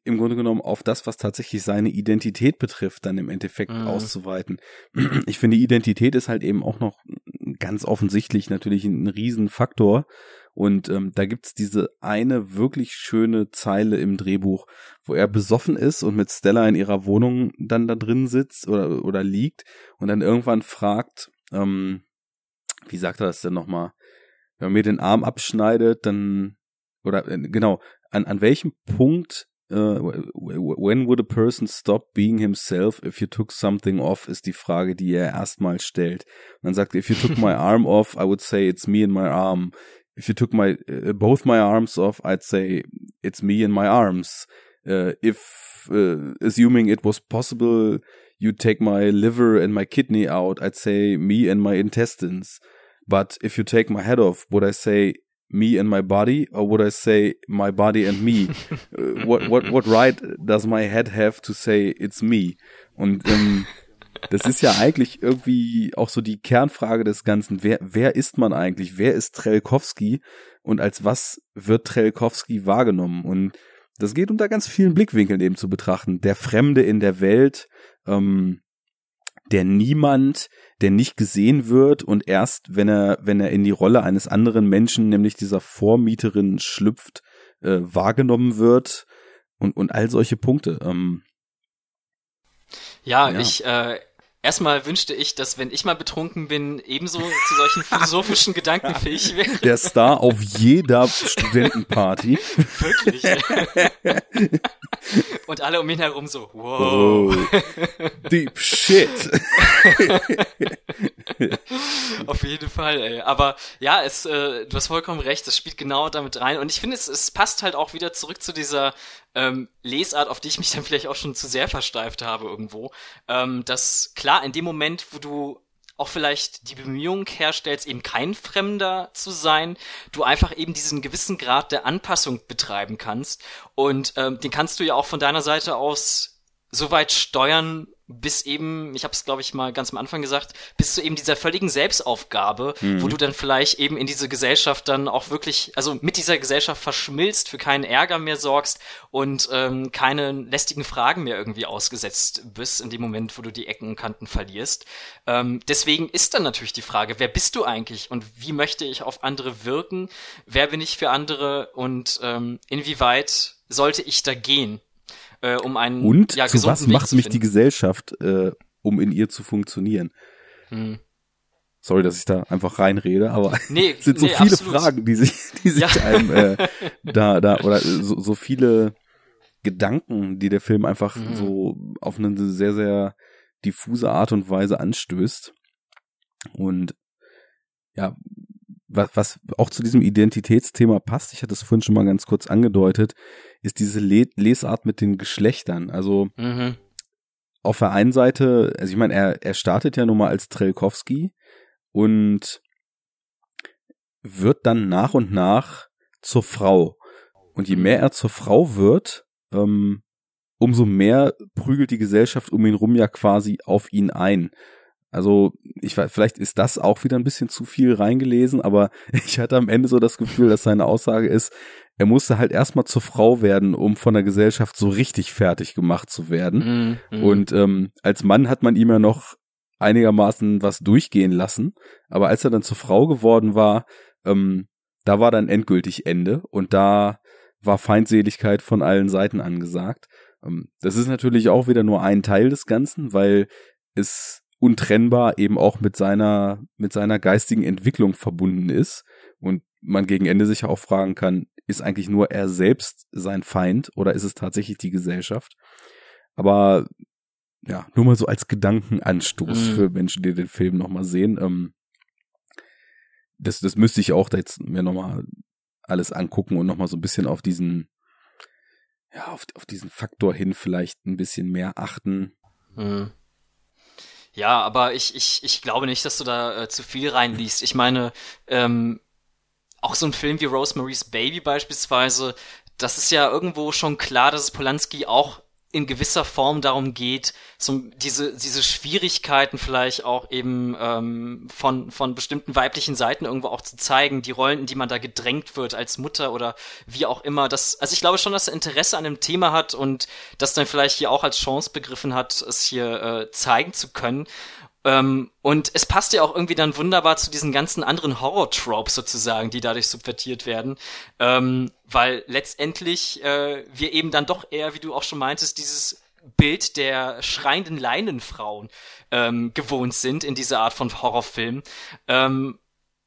im Grunde genommen auf das, was tatsächlich seine Identität betrifft, dann im Endeffekt mhm. auszuweiten. Ich finde, Identität ist halt eben auch noch ganz offensichtlich natürlich ein Riesenfaktor. Und ähm, da gibt's diese eine wirklich schöne Zeile im Drehbuch, wo er besoffen ist und mit Stella in ihrer Wohnung dann da drin sitzt oder, oder liegt und dann irgendwann fragt, ähm, wie sagt er das denn nochmal? Wenn man mir den Arm abschneidet, dann, oder äh, genau, an, an welchem Punkt Uh, when would a person stop being himself if you took something off, ist die Frage, die er erstmal stellt. Und dann sagt er, if you took my arm off, I would say it's me and my arm. If you took my uh, both my arms off, I'd say it's me and my arms. Uh, if uh, assuming it was possible you take my liver and my kidney out, I'd say me and my intestines. But if you take my head off, would I say me and my body, or would I say my body and me? uh, what what what right does my head have to say it's me? Und ähm, das ist ja eigentlich irgendwie auch so die Kernfrage des Ganzen. Wer wer ist man eigentlich? Wer ist Trelkowski? Und als was wird Trelkowski wahrgenommen? Und das geht unter ganz vielen Blickwinkeln eben zu betrachten. Der Fremde in der Welt, ähm, der Niemand, der nicht gesehen wird und erst, wenn er, wenn er in die Rolle eines anderen Menschen, nämlich dieser Vormieterin schlüpft, äh, wahrgenommen wird und, und all solche Punkte. Ähm, ja, ja, ich äh, Erstmal wünschte ich, dass wenn ich mal betrunken bin, ebenso zu solchen philosophischen Gedanken fähig wäre. Der Star auf jeder Studentenparty. Wirklich. Und alle um ihn herum so, wow. Oh, deep shit. auf jeden Fall, ey. Aber ja, es, äh, du hast vollkommen recht, es spielt genau damit rein. Und ich finde, es, es passt halt auch wieder zurück zu dieser ähm, Lesart, auf die ich mich dann vielleicht auch schon zu sehr versteift habe irgendwo, ähm, dass klar, in dem Moment, wo du auch vielleicht die Bemühung herstellst, eben kein Fremder zu sein, du einfach eben diesen gewissen Grad der Anpassung betreiben kannst. Und ähm, den kannst du ja auch von deiner Seite aus so weit steuern, bis eben, ich habe es glaube ich mal ganz am Anfang gesagt, bis zu eben dieser völligen Selbstaufgabe, mhm. wo du dann vielleicht eben in diese Gesellschaft dann auch wirklich, also mit dieser Gesellschaft verschmilzt, für keinen Ärger mehr sorgst und ähm, keine lästigen Fragen mehr irgendwie ausgesetzt bist in dem Moment, wo du die Ecken und Kanten verlierst. Ähm, deswegen ist dann natürlich die Frage, wer bist du eigentlich und wie möchte ich auf andere wirken? Wer bin ich für andere und ähm, inwieweit sollte ich da gehen? Äh, um einen Und ja, zu was Weg macht mich die Gesellschaft, äh, um in ihr zu funktionieren? Hm. Sorry, dass ich da einfach reinrede, aber nee, es sind so nee, viele absolut. Fragen, die sich, die sich ja. einem äh, da, da, oder so, so viele Gedanken, die der Film einfach mhm. so auf eine sehr, sehr diffuse Art und Weise anstößt. Und ja, was, was auch zu diesem Identitätsthema passt, ich hatte es vorhin schon mal ganz kurz angedeutet, ist diese Le Lesart mit den Geschlechtern. Also mhm. auf der einen Seite, also ich meine, er, er startet ja nun mal als Trelkowski und wird dann nach und nach zur Frau. Und je mehr er zur Frau wird, ähm, umso mehr prügelt die Gesellschaft um ihn rum ja quasi auf ihn ein. Also ich weiß, vielleicht ist das auch wieder ein bisschen zu viel reingelesen, aber ich hatte am Ende so das Gefühl, dass seine Aussage ist, er musste halt erstmal zur Frau werden, um von der Gesellschaft so richtig fertig gemacht zu werden. Mm, mm. Und ähm, als Mann hat man ihm ja noch einigermaßen was durchgehen lassen, aber als er dann zur Frau geworden war, ähm, da war dann endgültig Ende und da war Feindseligkeit von allen Seiten angesagt. Ähm, das ist natürlich auch wieder nur ein Teil des Ganzen, weil es untrennbar eben auch mit seiner, mit seiner geistigen Entwicklung verbunden ist und man gegen Ende sich auch fragen kann, ist eigentlich nur er selbst sein Feind oder ist es tatsächlich die Gesellschaft? Aber ja, nur mal so als Gedankenanstoß mhm. für Menschen, die den Film nochmal sehen. Ähm, das, das müsste ich auch da jetzt mir nochmal alles angucken und nochmal so ein bisschen auf diesen, ja, auf, auf diesen Faktor hin vielleicht ein bisschen mehr achten. Mhm. Ja, aber ich, ich, ich glaube nicht, dass du da äh, zu viel reinliest. Ich meine, ähm, auch so ein Film wie Rosemary's Baby beispielsweise, das ist ja irgendwo schon klar, dass es Polanski auch in gewisser Form darum geht, so diese, diese Schwierigkeiten vielleicht auch eben ähm, von, von bestimmten weiblichen Seiten irgendwo auch zu zeigen, die Rollen, in die man da gedrängt wird als Mutter oder wie auch immer. Das, also ich glaube schon, dass er Interesse an dem Thema hat und das dann vielleicht hier auch als Chance begriffen hat, es hier äh, zeigen zu können. Ähm, und es passt ja auch irgendwie dann wunderbar zu diesen ganzen anderen Horror-Tropes sozusagen, die dadurch subvertiert werden. Ähm, weil letztendlich äh, wir eben dann doch eher, wie du auch schon meintest, dieses Bild der schreienden Leinenfrauen ähm, gewohnt sind in dieser Art von Horrorfilm. Ähm,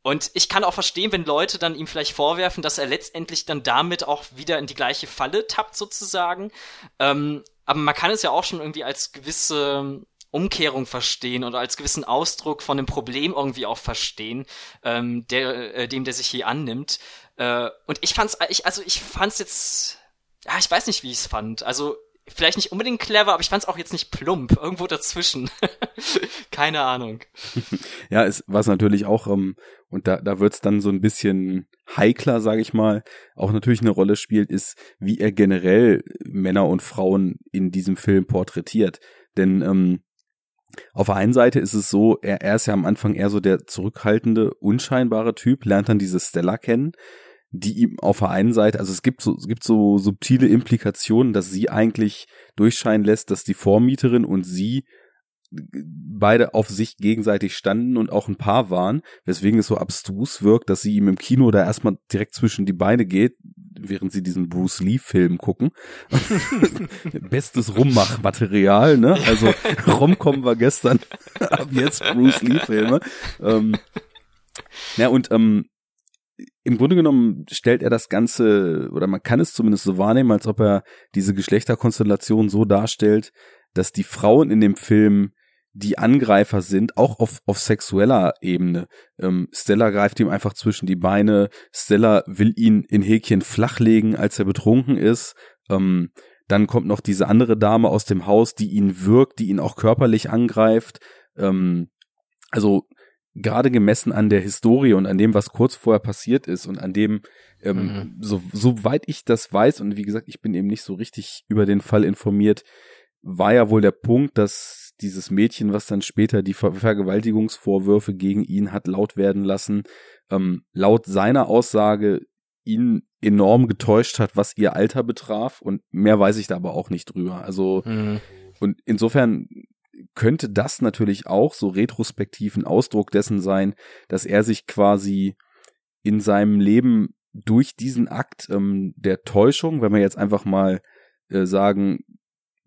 und ich kann auch verstehen, wenn Leute dann ihm vielleicht vorwerfen, dass er letztendlich dann damit auch wieder in die gleiche Falle tappt, sozusagen. Ähm, aber man kann es ja auch schon irgendwie als gewisse Umkehrung verstehen oder als gewissen Ausdruck von einem Problem irgendwie auch verstehen, ähm, der, äh, dem der sich hier annimmt. Äh, und ich fand's, ich, also ich fand's jetzt, ja, ich weiß nicht, wie ich es fand. Also vielleicht nicht unbedingt clever, aber ich fand's auch jetzt nicht plump. Irgendwo dazwischen. Keine Ahnung. Ja, es, was natürlich auch, ähm, und da, da wird's dann so ein bisschen heikler, sage ich mal, auch natürlich eine Rolle spielt, ist, wie er generell Männer und Frauen in diesem Film porträtiert. Denn ähm, auf der einen Seite ist es so, er, er ist ja am Anfang eher so der zurückhaltende, unscheinbare Typ, lernt dann diese Stella kennen, die ihm auf der einen Seite, also es gibt so, es gibt so subtile Implikationen, dass sie eigentlich durchscheinen lässt, dass die Vormieterin und sie beide auf sich gegenseitig standen und auch ein Paar waren, weswegen es so abstrus wirkt, dass sie ihm im Kino da erstmal direkt zwischen die Beine geht, während sie diesen Bruce Lee Film gucken. Bestes Rummachmaterial, ne? Also Romcom war gestern, ab jetzt Bruce Lee Filme. Ähm, ja, und ähm, im Grunde genommen stellt er das Ganze, oder man kann es zumindest so wahrnehmen, als ob er diese Geschlechterkonstellation so darstellt, dass die Frauen in dem Film die Angreifer sind, auch auf, auf sexueller Ebene. Ähm, Stella greift ihm einfach zwischen die Beine. Stella will ihn in Häkchen flachlegen, als er betrunken ist. Ähm, dann kommt noch diese andere Dame aus dem Haus, die ihn wirkt, die ihn auch körperlich angreift. Ähm, also gerade gemessen an der Historie und an dem, was kurz vorher passiert ist und an dem, ähm, mhm. so, soweit ich das weiß, und wie gesagt, ich bin eben nicht so richtig über den Fall informiert, war ja wohl der Punkt, dass dieses Mädchen, was dann später die Ver Vergewaltigungsvorwürfe gegen ihn hat laut werden lassen, ähm, laut seiner Aussage ihn enorm getäuscht hat, was ihr Alter betraf. Und mehr weiß ich da aber auch nicht drüber. Also, mhm. und insofern könnte das natürlich auch so retrospektiv ein Ausdruck dessen sein, dass er sich quasi in seinem Leben durch diesen Akt ähm, der Täuschung, wenn wir jetzt einfach mal äh, sagen,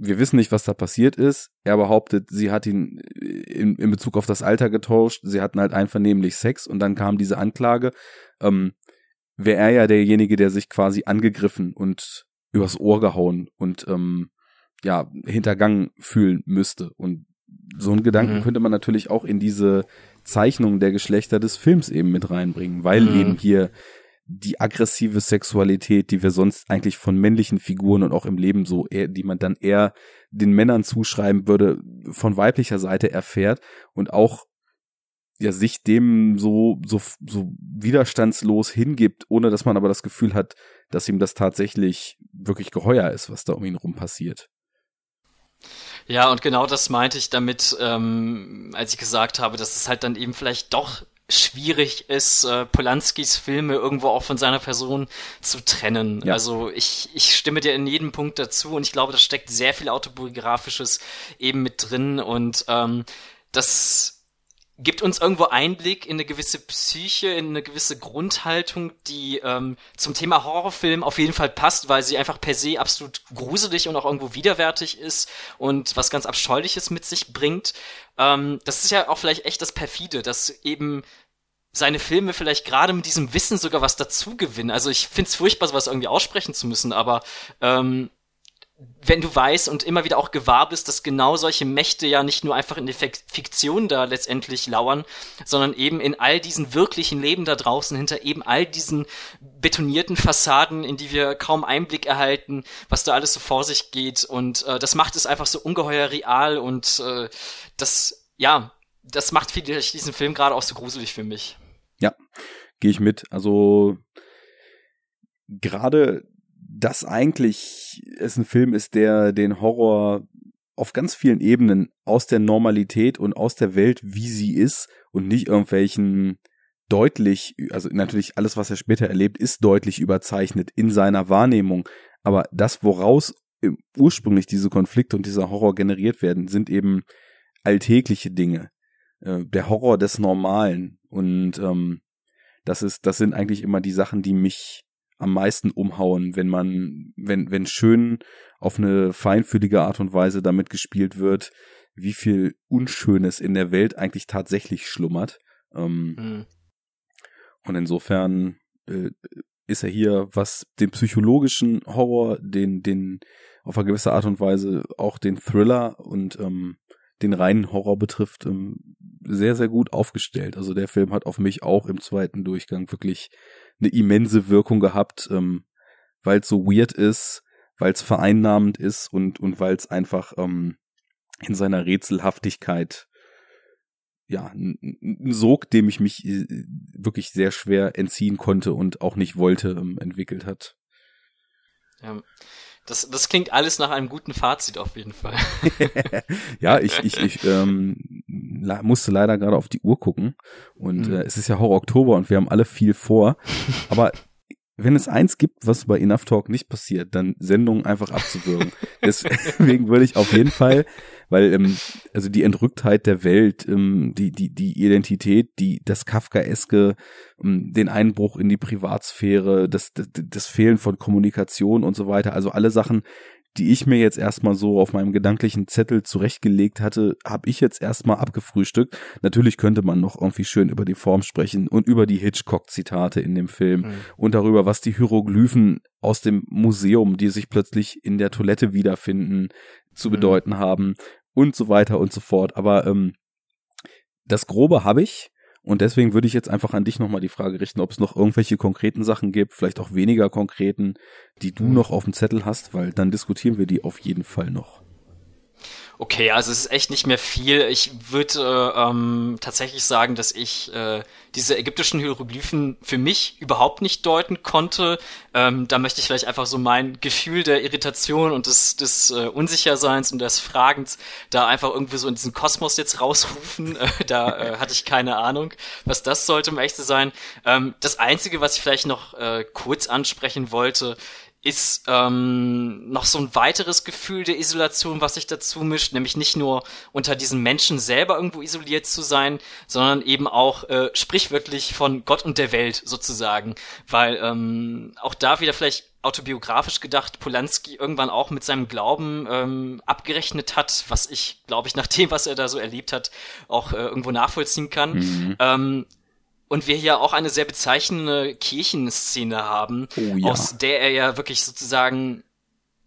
wir wissen nicht, was da passiert ist. Er behauptet, sie hat ihn äh, in, in Bezug auf das Alter getauscht. Sie hatten halt einvernehmlich Sex und dann kam diese Anklage. Ähm, Wäre er ja derjenige, der sich quasi angegriffen und übers Ohr gehauen und ähm, ja hintergangen fühlen müsste. Und so einen Gedanken mhm. könnte man natürlich auch in diese Zeichnung der Geschlechter des Films eben mit reinbringen, weil mhm. eben hier die aggressive Sexualität, die wir sonst eigentlich von männlichen Figuren und auch im Leben so, eher, die man dann eher den Männern zuschreiben würde, von weiblicher Seite erfährt und auch ja sich dem so so so widerstandslos hingibt, ohne dass man aber das Gefühl hat, dass ihm das tatsächlich wirklich geheuer ist, was da um ihn rum passiert. Ja, und genau das meinte ich damit, ähm, als ich gesagt habe, dass es halt dann eben vielleicht doch schwierig ist, äh, Polanskis Filme irgendwo auch von seiner Person zu trennen. Ja. Also ich, ich stimme dir in jedem Punkt dazu und ich glaube, da steckt sehr viel Autobiografisches eben mit drin und ähm, das gibt uns irgendwo Einblick in eine gewisse Psyche, in eine gewisse Grundhaltung, die ähm, zum Thema Horrorfilm auf jeden Fall passt, weil sie einfach per se absolut gruselig und auch irgendwo widerwärtig ist und was ganz Abscheuliches mit sich bringt. Ähm, das ist ja auch vielleicht echt das Perfide, dass eben seine Filme vielleicht gerade mit diesem Wissen sogar was dazu gewinnen. Also ich finde es furchtbar, sowas irgendwie aussprechen zu müssen, aber ähm, wenn du weißt und immer wieder auch gewahr bist, dass genau solche Mächte ja nicht nur einfach in der Fiktion da letztendlich lauern, sondern eben in all diesen wirklichen Leben da draußen, hinter eben all diesen betonierten Fassaden, in die wir kaum Einblick erhalten, was da alles so vor sich geht. Und äh, das macht es einfach so ungeheuer real und äh, das, ja, das macht vielleicht diesen Film gerade auch so gruselig für mich. Ja, gehe ich mit. Also gerade das eigentlich es ein Film ist, der den Horror auf ganz vielen Ebenen aus der Normalität und aus der Welt, wie sie ist und nicht irgendwelchen deutlich, also natürlich alles, was er später erlebt, ist deutlich überzeichnet in seiner Wahrnehmung. Aber das, woraus ursprünglich diese Konflikte und dieser Horror generiert werden, sind eben alltägliche Dinge. Äh, der Horror des Normalen. Und ähm, das ist, das sind eigentlich immer die Sachen, die mich am meisten umhauen, wenn man, wenn, wenn schön auf eine feinfühlige Art und Weise damit gespielt wird, wie viel Unschönes in der Welt eigentlich tatsächlich schlummert. Ähm, mhm. Und insofern äh, ist er hier, was den psychologischen Horror, den, den auf eine gewisse Art und Weise auch den Thriller und ähm, den reinen Horror betrifft, ähm, sehr, sehr gut aufgestellt. Also der Film hat auf mich auch im zweiten Durchgang wirklich eine immense Wirkung gehabt, ähm, weil es so weird ist, weil es vereinnahmend ist und, und weil es einfach ähm, in seiner Rätselhaftigkeit ja, ein Sog, dem ich mich äh, wirklich sehr schwer entziehen konnte und auch nicht wollte, ähm, entwickelt hat. Ja. Das, das klingt alles nach einem guten Fazit auf jeden Fall. ja, ich, ich, ich ähm, musste leider gerade auf die Uhr gucken und mhm. äh, es ist ja Horror Oktober und wir haben alle viel vor. Aber wenn es eins gibt, was bei Enough Talk nicht passiert, dann Sendungen einfach abzuwürgen. Deswegen würde ich auf jeden Fall, weil ähm, also die Entrücktheit der Welt, ähm, die die die Identität, die das Kafkaeske, ähm, den Einbruch in die Privatsphäre, das, das das Fehlen von Kommunikation und so weiter, also alle Sachen, die ich mir jetzt erstmal so auf meinem gedanklichen Zettel zurechtgelegt hatte, habe ich jetzt erstmal abgefrühstückt. Natürlich könnte man noch irgendwie schön über die Form sprechen und über die Hitchcock-Zitate in dem Film mhm. und darüber, was die Hieroglyphen aus dem Museum, die sich plötzlich in der Toilette wiederfinden, zu mhm. bedeuten haben und so weiter und so fort. Aber ähm, das Grobe habe ich. Und deswegen würde ich jetzt einfach an dich nochmal die Frage richten, ob es noch irgendwelche konkreten Sachen gibt, vielleicht auch weniger konkreten, die du mhm. noch auf dem Zettel hast, weil dann diskutieren wir die auf jeden Fall noch. Okay, also es ist echt nicht mehr viel. Ich würde äh, ähm, tatsächlich sagen, dass ich äh, diese ägyptischen Hieroglyphen für mich überhaupt nicht deuten konnte. Ähm, da möchte ich vielleicht einfach so mein Gefühl der Irritation und des, des äh, Unsicherseins und des Fragens da einfach irgendwie so in diesen Kosmos jetzt rausrufen. Äh, da äh, hatte ich keine Ahnung, was das sollte, um echt zu sein. Ähm, das Einzige, was ich vielleicht noch äh, kurz ansprechen wollte, ist ähm, noch so ein weiteres Gefühl der Isolation, was sich dazu mischt, nämlich nicht nur unter diesen Menschen selber irgendwo isoliert zu sein, sondern eben auch äh, sprichwörtlich von Gott und der Welt sozusagen, weil ähm, auch da wieder vielleicht autobiografisch gedacht Polanski irgendwann auch mit seinem Glauben ähm, abgerechnet hat, was ich, glaube ich, nach dem, was er da so erlebt hat, auch äh, irgendwo nachvollziehen kann. Mhm. Ähm, und wir hier auch eine sehr bezeichnende Kirchenszene haben, oh, ja. aus der er ja wirklich sozusagen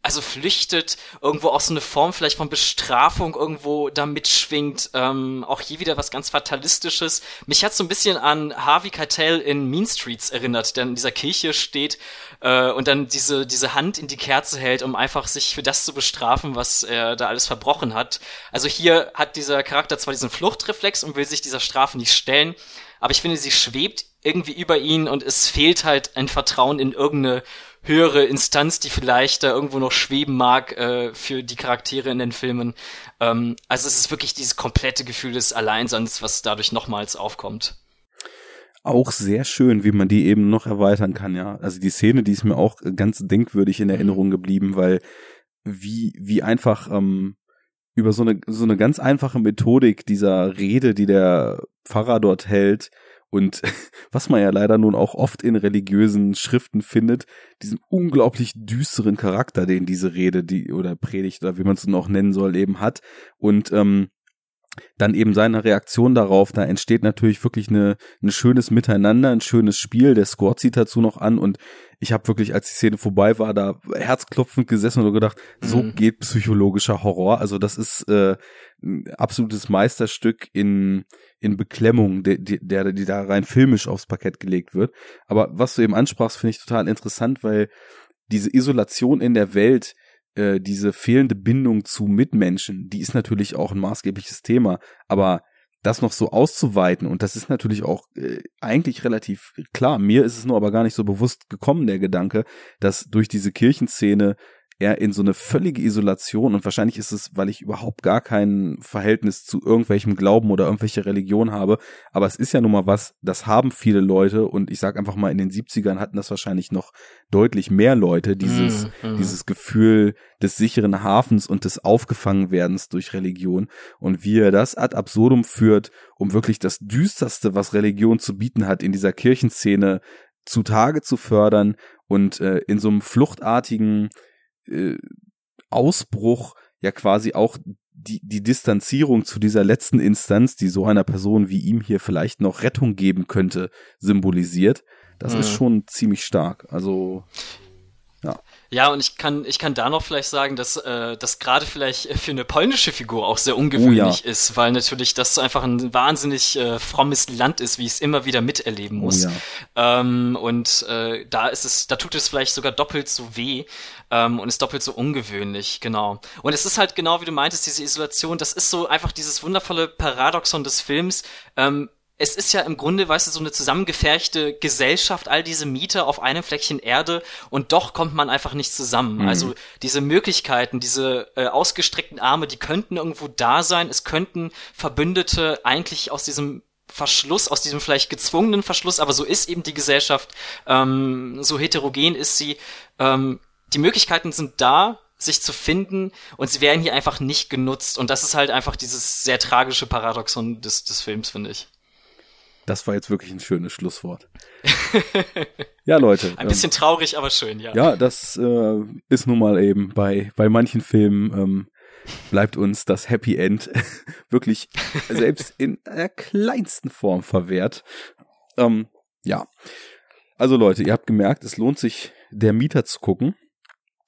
also flüchtet, irgendwo auch so eine Form vielleicht von Bestrafung irgendwo da mitschwingt, ähm, auch hier wieder was ganz Fatalistisches. Mich hat so ein bisschen an Harvey Keitel in Mean Streets erinnert, der in dieser Kirche steht äh, und dann diese, diese Hand in die Kerze hält, um einfach sich für das zu bestrafen, was er da alles verbrochen hat. Also hier hat dieser Charakter zwar diesen Fluchtreflex und will sich dieser Strafe nicht stellen, aber ich finde, sie schwebt irgendwie über ihn und es fehlt halt ein Vertrauen in irgendeine höhere Instanz, die vielleicht da irgendwo noch schweben mag äh, für die Charaktere in den Filmen. Ähm, also es ist wirklich dieses komplette Gefühl des Alleinseins, was dadurch nochmals aufkommt. Auch sehr schön, wie man die eben noch erweitern kann, ja. Also die Szene, die ist mir auch ganz denkwürdig in Erinnerung geblieben, weil wie, wie einfach ähm, über so eine, so eine ganz einfache Methodik dieser Rede, die der Pfarrer dort hält und was man ja leider nun auch oft in religiösen Schriften findet, diesen unglaublich düsteren Charakter, den diese Rede, die oder Predigt oder wie man es noch nennen soll, eben hat und ähm, dann eben seine Reaktion darauf, da entsteht natürlich wirklich eine, ein schönes Miteinander, ein schönes Spiel. Der Score zieht dazu noch an und ich habe wirklich, als die Szene vorbei war, da herzklopfend gesessen und gedacht, mhm. so geht psychologischer Horror. Also das ist äh, ein absolutes Meisterstück in in Beklemmung, der, der, die da rein filmisch aufs Parkett gelegt wird. Aber was du eben ansprachst, finde ich total interessant, weil diese Isolation in der Welt, äh, diese fehlende Bindung zu Mitmenschen, die ist natürlich auch ein maßgebliches Thema, aber das noch so auszuweiten und das ist natürlich auch äh, eigentlich relativ klar. Mir ist es nur aber gar nicht so bewusst gekommen, der Gedanke, dass durch diese Kirchenszene er in so eine völlige Isolation. Und wahrscheinlich ist es, weil ich überhaupt gar kein Verhältnis zu irgendwelchem Glauben oder irgendwelche Religion habe, aber es ist ja nun mal was, das haben viele Leute. Und ich sag einfach mal, in den 70ern hatten das wahrscheinlich noch deutlich mehr Leute, dieses, mm. dieses Gefühl des sicheren Hafens und des Aufgefangenwerdens durch Religion. Und wie er das ad absurdum führt, um wirklich das Düsterste, was Religion zu bieten hat, in dieser Kirchenszene zutage zu fördern und äh, in so einem fluchtartigen äh, Ausbruch ja quasi auch die, die Distanzierung zu dieser letzten Instanz, die so einer Person wie ihm hier vielleicht noch Rettung geben könnte, symbolisiert. Das mhm. ist schon ziemlich stark. Also, ja. Ja, und ich kann, ich kann da noch vielleicht sagen, dass äh, das gerade vielleicht für eine polnische Figur auch sehr ungewöhnlich oh, ja. ist, weil natürlich das einfach ein wahnsinnig äh, frommes Land ist, wie ich es immer wieder miterleben oh muss. Oh, ja. ähm, und äh, da ist es, da tut es vielleicht sogar doppelt so weh ähm, und ist doppelt so ungewöhnlich, genau. Und es ist halt genau wie du meintest, diese Isolation, das ist so einfach dieses wundervolle Paradoxon des Films. Ähm, es ist ja im Grunde, weißt du, so eine zusammengefärchte Gesellschaft, all diese Mieter auf einem Fleckchen Erde und doch kommt man einfach nicht zusammen. Mhm. Also diese Möglichkeiten, diese äh, ausgestreckten Arme, die könnten irgendwo da sein. Es könnten Verbündete eigentlich aus diesem Verschluss, aus diesem vielleicht gezwungenen Verschluss, aber so ist eben die Gesellschaft, ähm, so heterogen ist sie. Ähm, die Möglichkeiten sind da, sich zu finden und sie werden hier einfach nicht genutzt und das ist halt einfach dieses sehr tragische Paradoxon des, des Films, finde ich. Das war jetzt wirklich ein schönes Schlusswort. ja, Leute. Ein bisschen ähm, traurig, aber schön, ja. Ja, das äh, ist nun mal eben bei, bei manchen Filmen ähm, bleibt uns das Happy End wirklich selbst in der kleinsten Form verwehrt. Ähm, ja. Also Leute, ihr habt gemerkt, es lohnt sich, der Mieter zu gucken.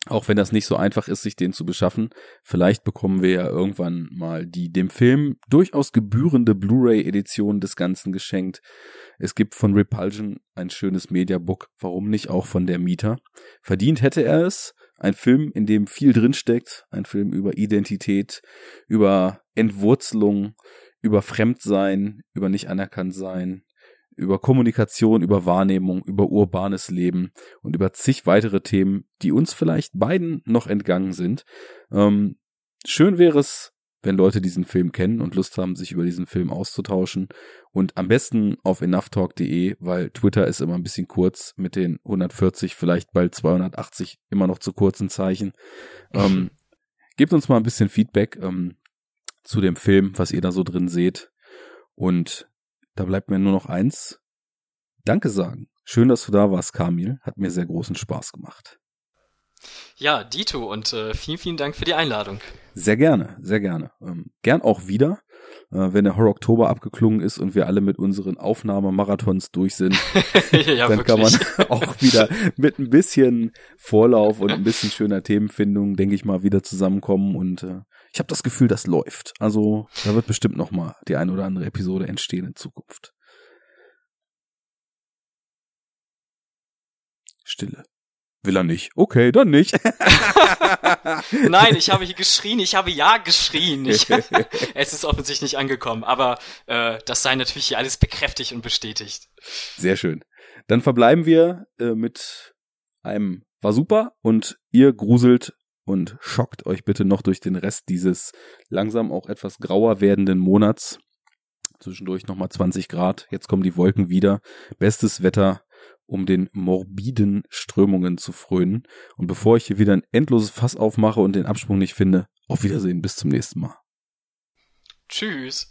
Auch wenn das nicht so einfach ist, sich den zu beschaffen. Vielleicht bekommen wir ja irgendwann mal die dem Film durchaus gebührende Blu-ray-Edition des Ganzen geschenkt. Es gibt von Repulsion ein schönes Mediabook. Warum nicht auch von der Mieter? Verdient hätte er es. Ein Film, in dem viel drinsteckt. Ein Film über Identität, über Entwurzelung, über Fremdsein, über nicht anerkannt sein, über Kommunikation, über Wahrnehmung, über urbanes Leben und über zig weitere Themen, die uns vielleicht beiden noch entgangen sind. Ähm, schön wäre es, wenn Leute diesen Film kennen und Lust haben, sich über diesen Film auszutauschen. Und am besten auf enoughtalk.de, weil Twitter ist immer ein bisschen kurz mit den 140, vielleicht bald 280 immer noch zu kurzen Zeichen. Ähm, gebt uns mal ein bisschen Feedback ähm, zu dem Film, was ihr da so drin seht. Und da bleibt mir nur noch eins. Danke sagen. Schön, dass du da warst, Kamil. Hat mir sehr großen Spaß gemacht. Ja, Dito und äh, vielen, vielen Dank für die Einladung. Sehr gerne, sehr gerne. Ähm, gern auch wieder, äh, wenn der Horror Oktober abgeklungen ist und wir alle mit unseren Aufnahmemarathons durch sind. ja, dann wirklich. kann man auch wieder mit ein bisschen Vorlauf und ein bisschen schöner Themenfindung, denke ich mal, wieder zusammenkommen und äh, ich habe das Gefühl, das läuft. Also da wird bestimmt noch mal die eine oder andere Episode entstehen in Zukunft. Stille. Will er nicht. Okay, dann nicht. Nein, ich habe hier geschrien, ich habe ja geschrien. Ich, es ist offensichtlich nicht angekommen, aber äh, das sei natürlich hier alles bekräftigt und bestätigt. Sehr schön. Dann verbleiben wir äh, mit einem war super und ihr gruselt und schockt euch bitte noch durch den Rest dieses langsam auch etwas grauer werdenden Monats. Zwischendurch nochmal 20 Grad. Jetzt kommen die Wolken wieder. Bestes Wetter um den morbiden Strömungen zu frönen. Und bevor ich hier wieder ein endloses Fass aufmache und den Absprung nicht finde, auf Wiedersehen, bis zum nächsten Mal. Tschüss.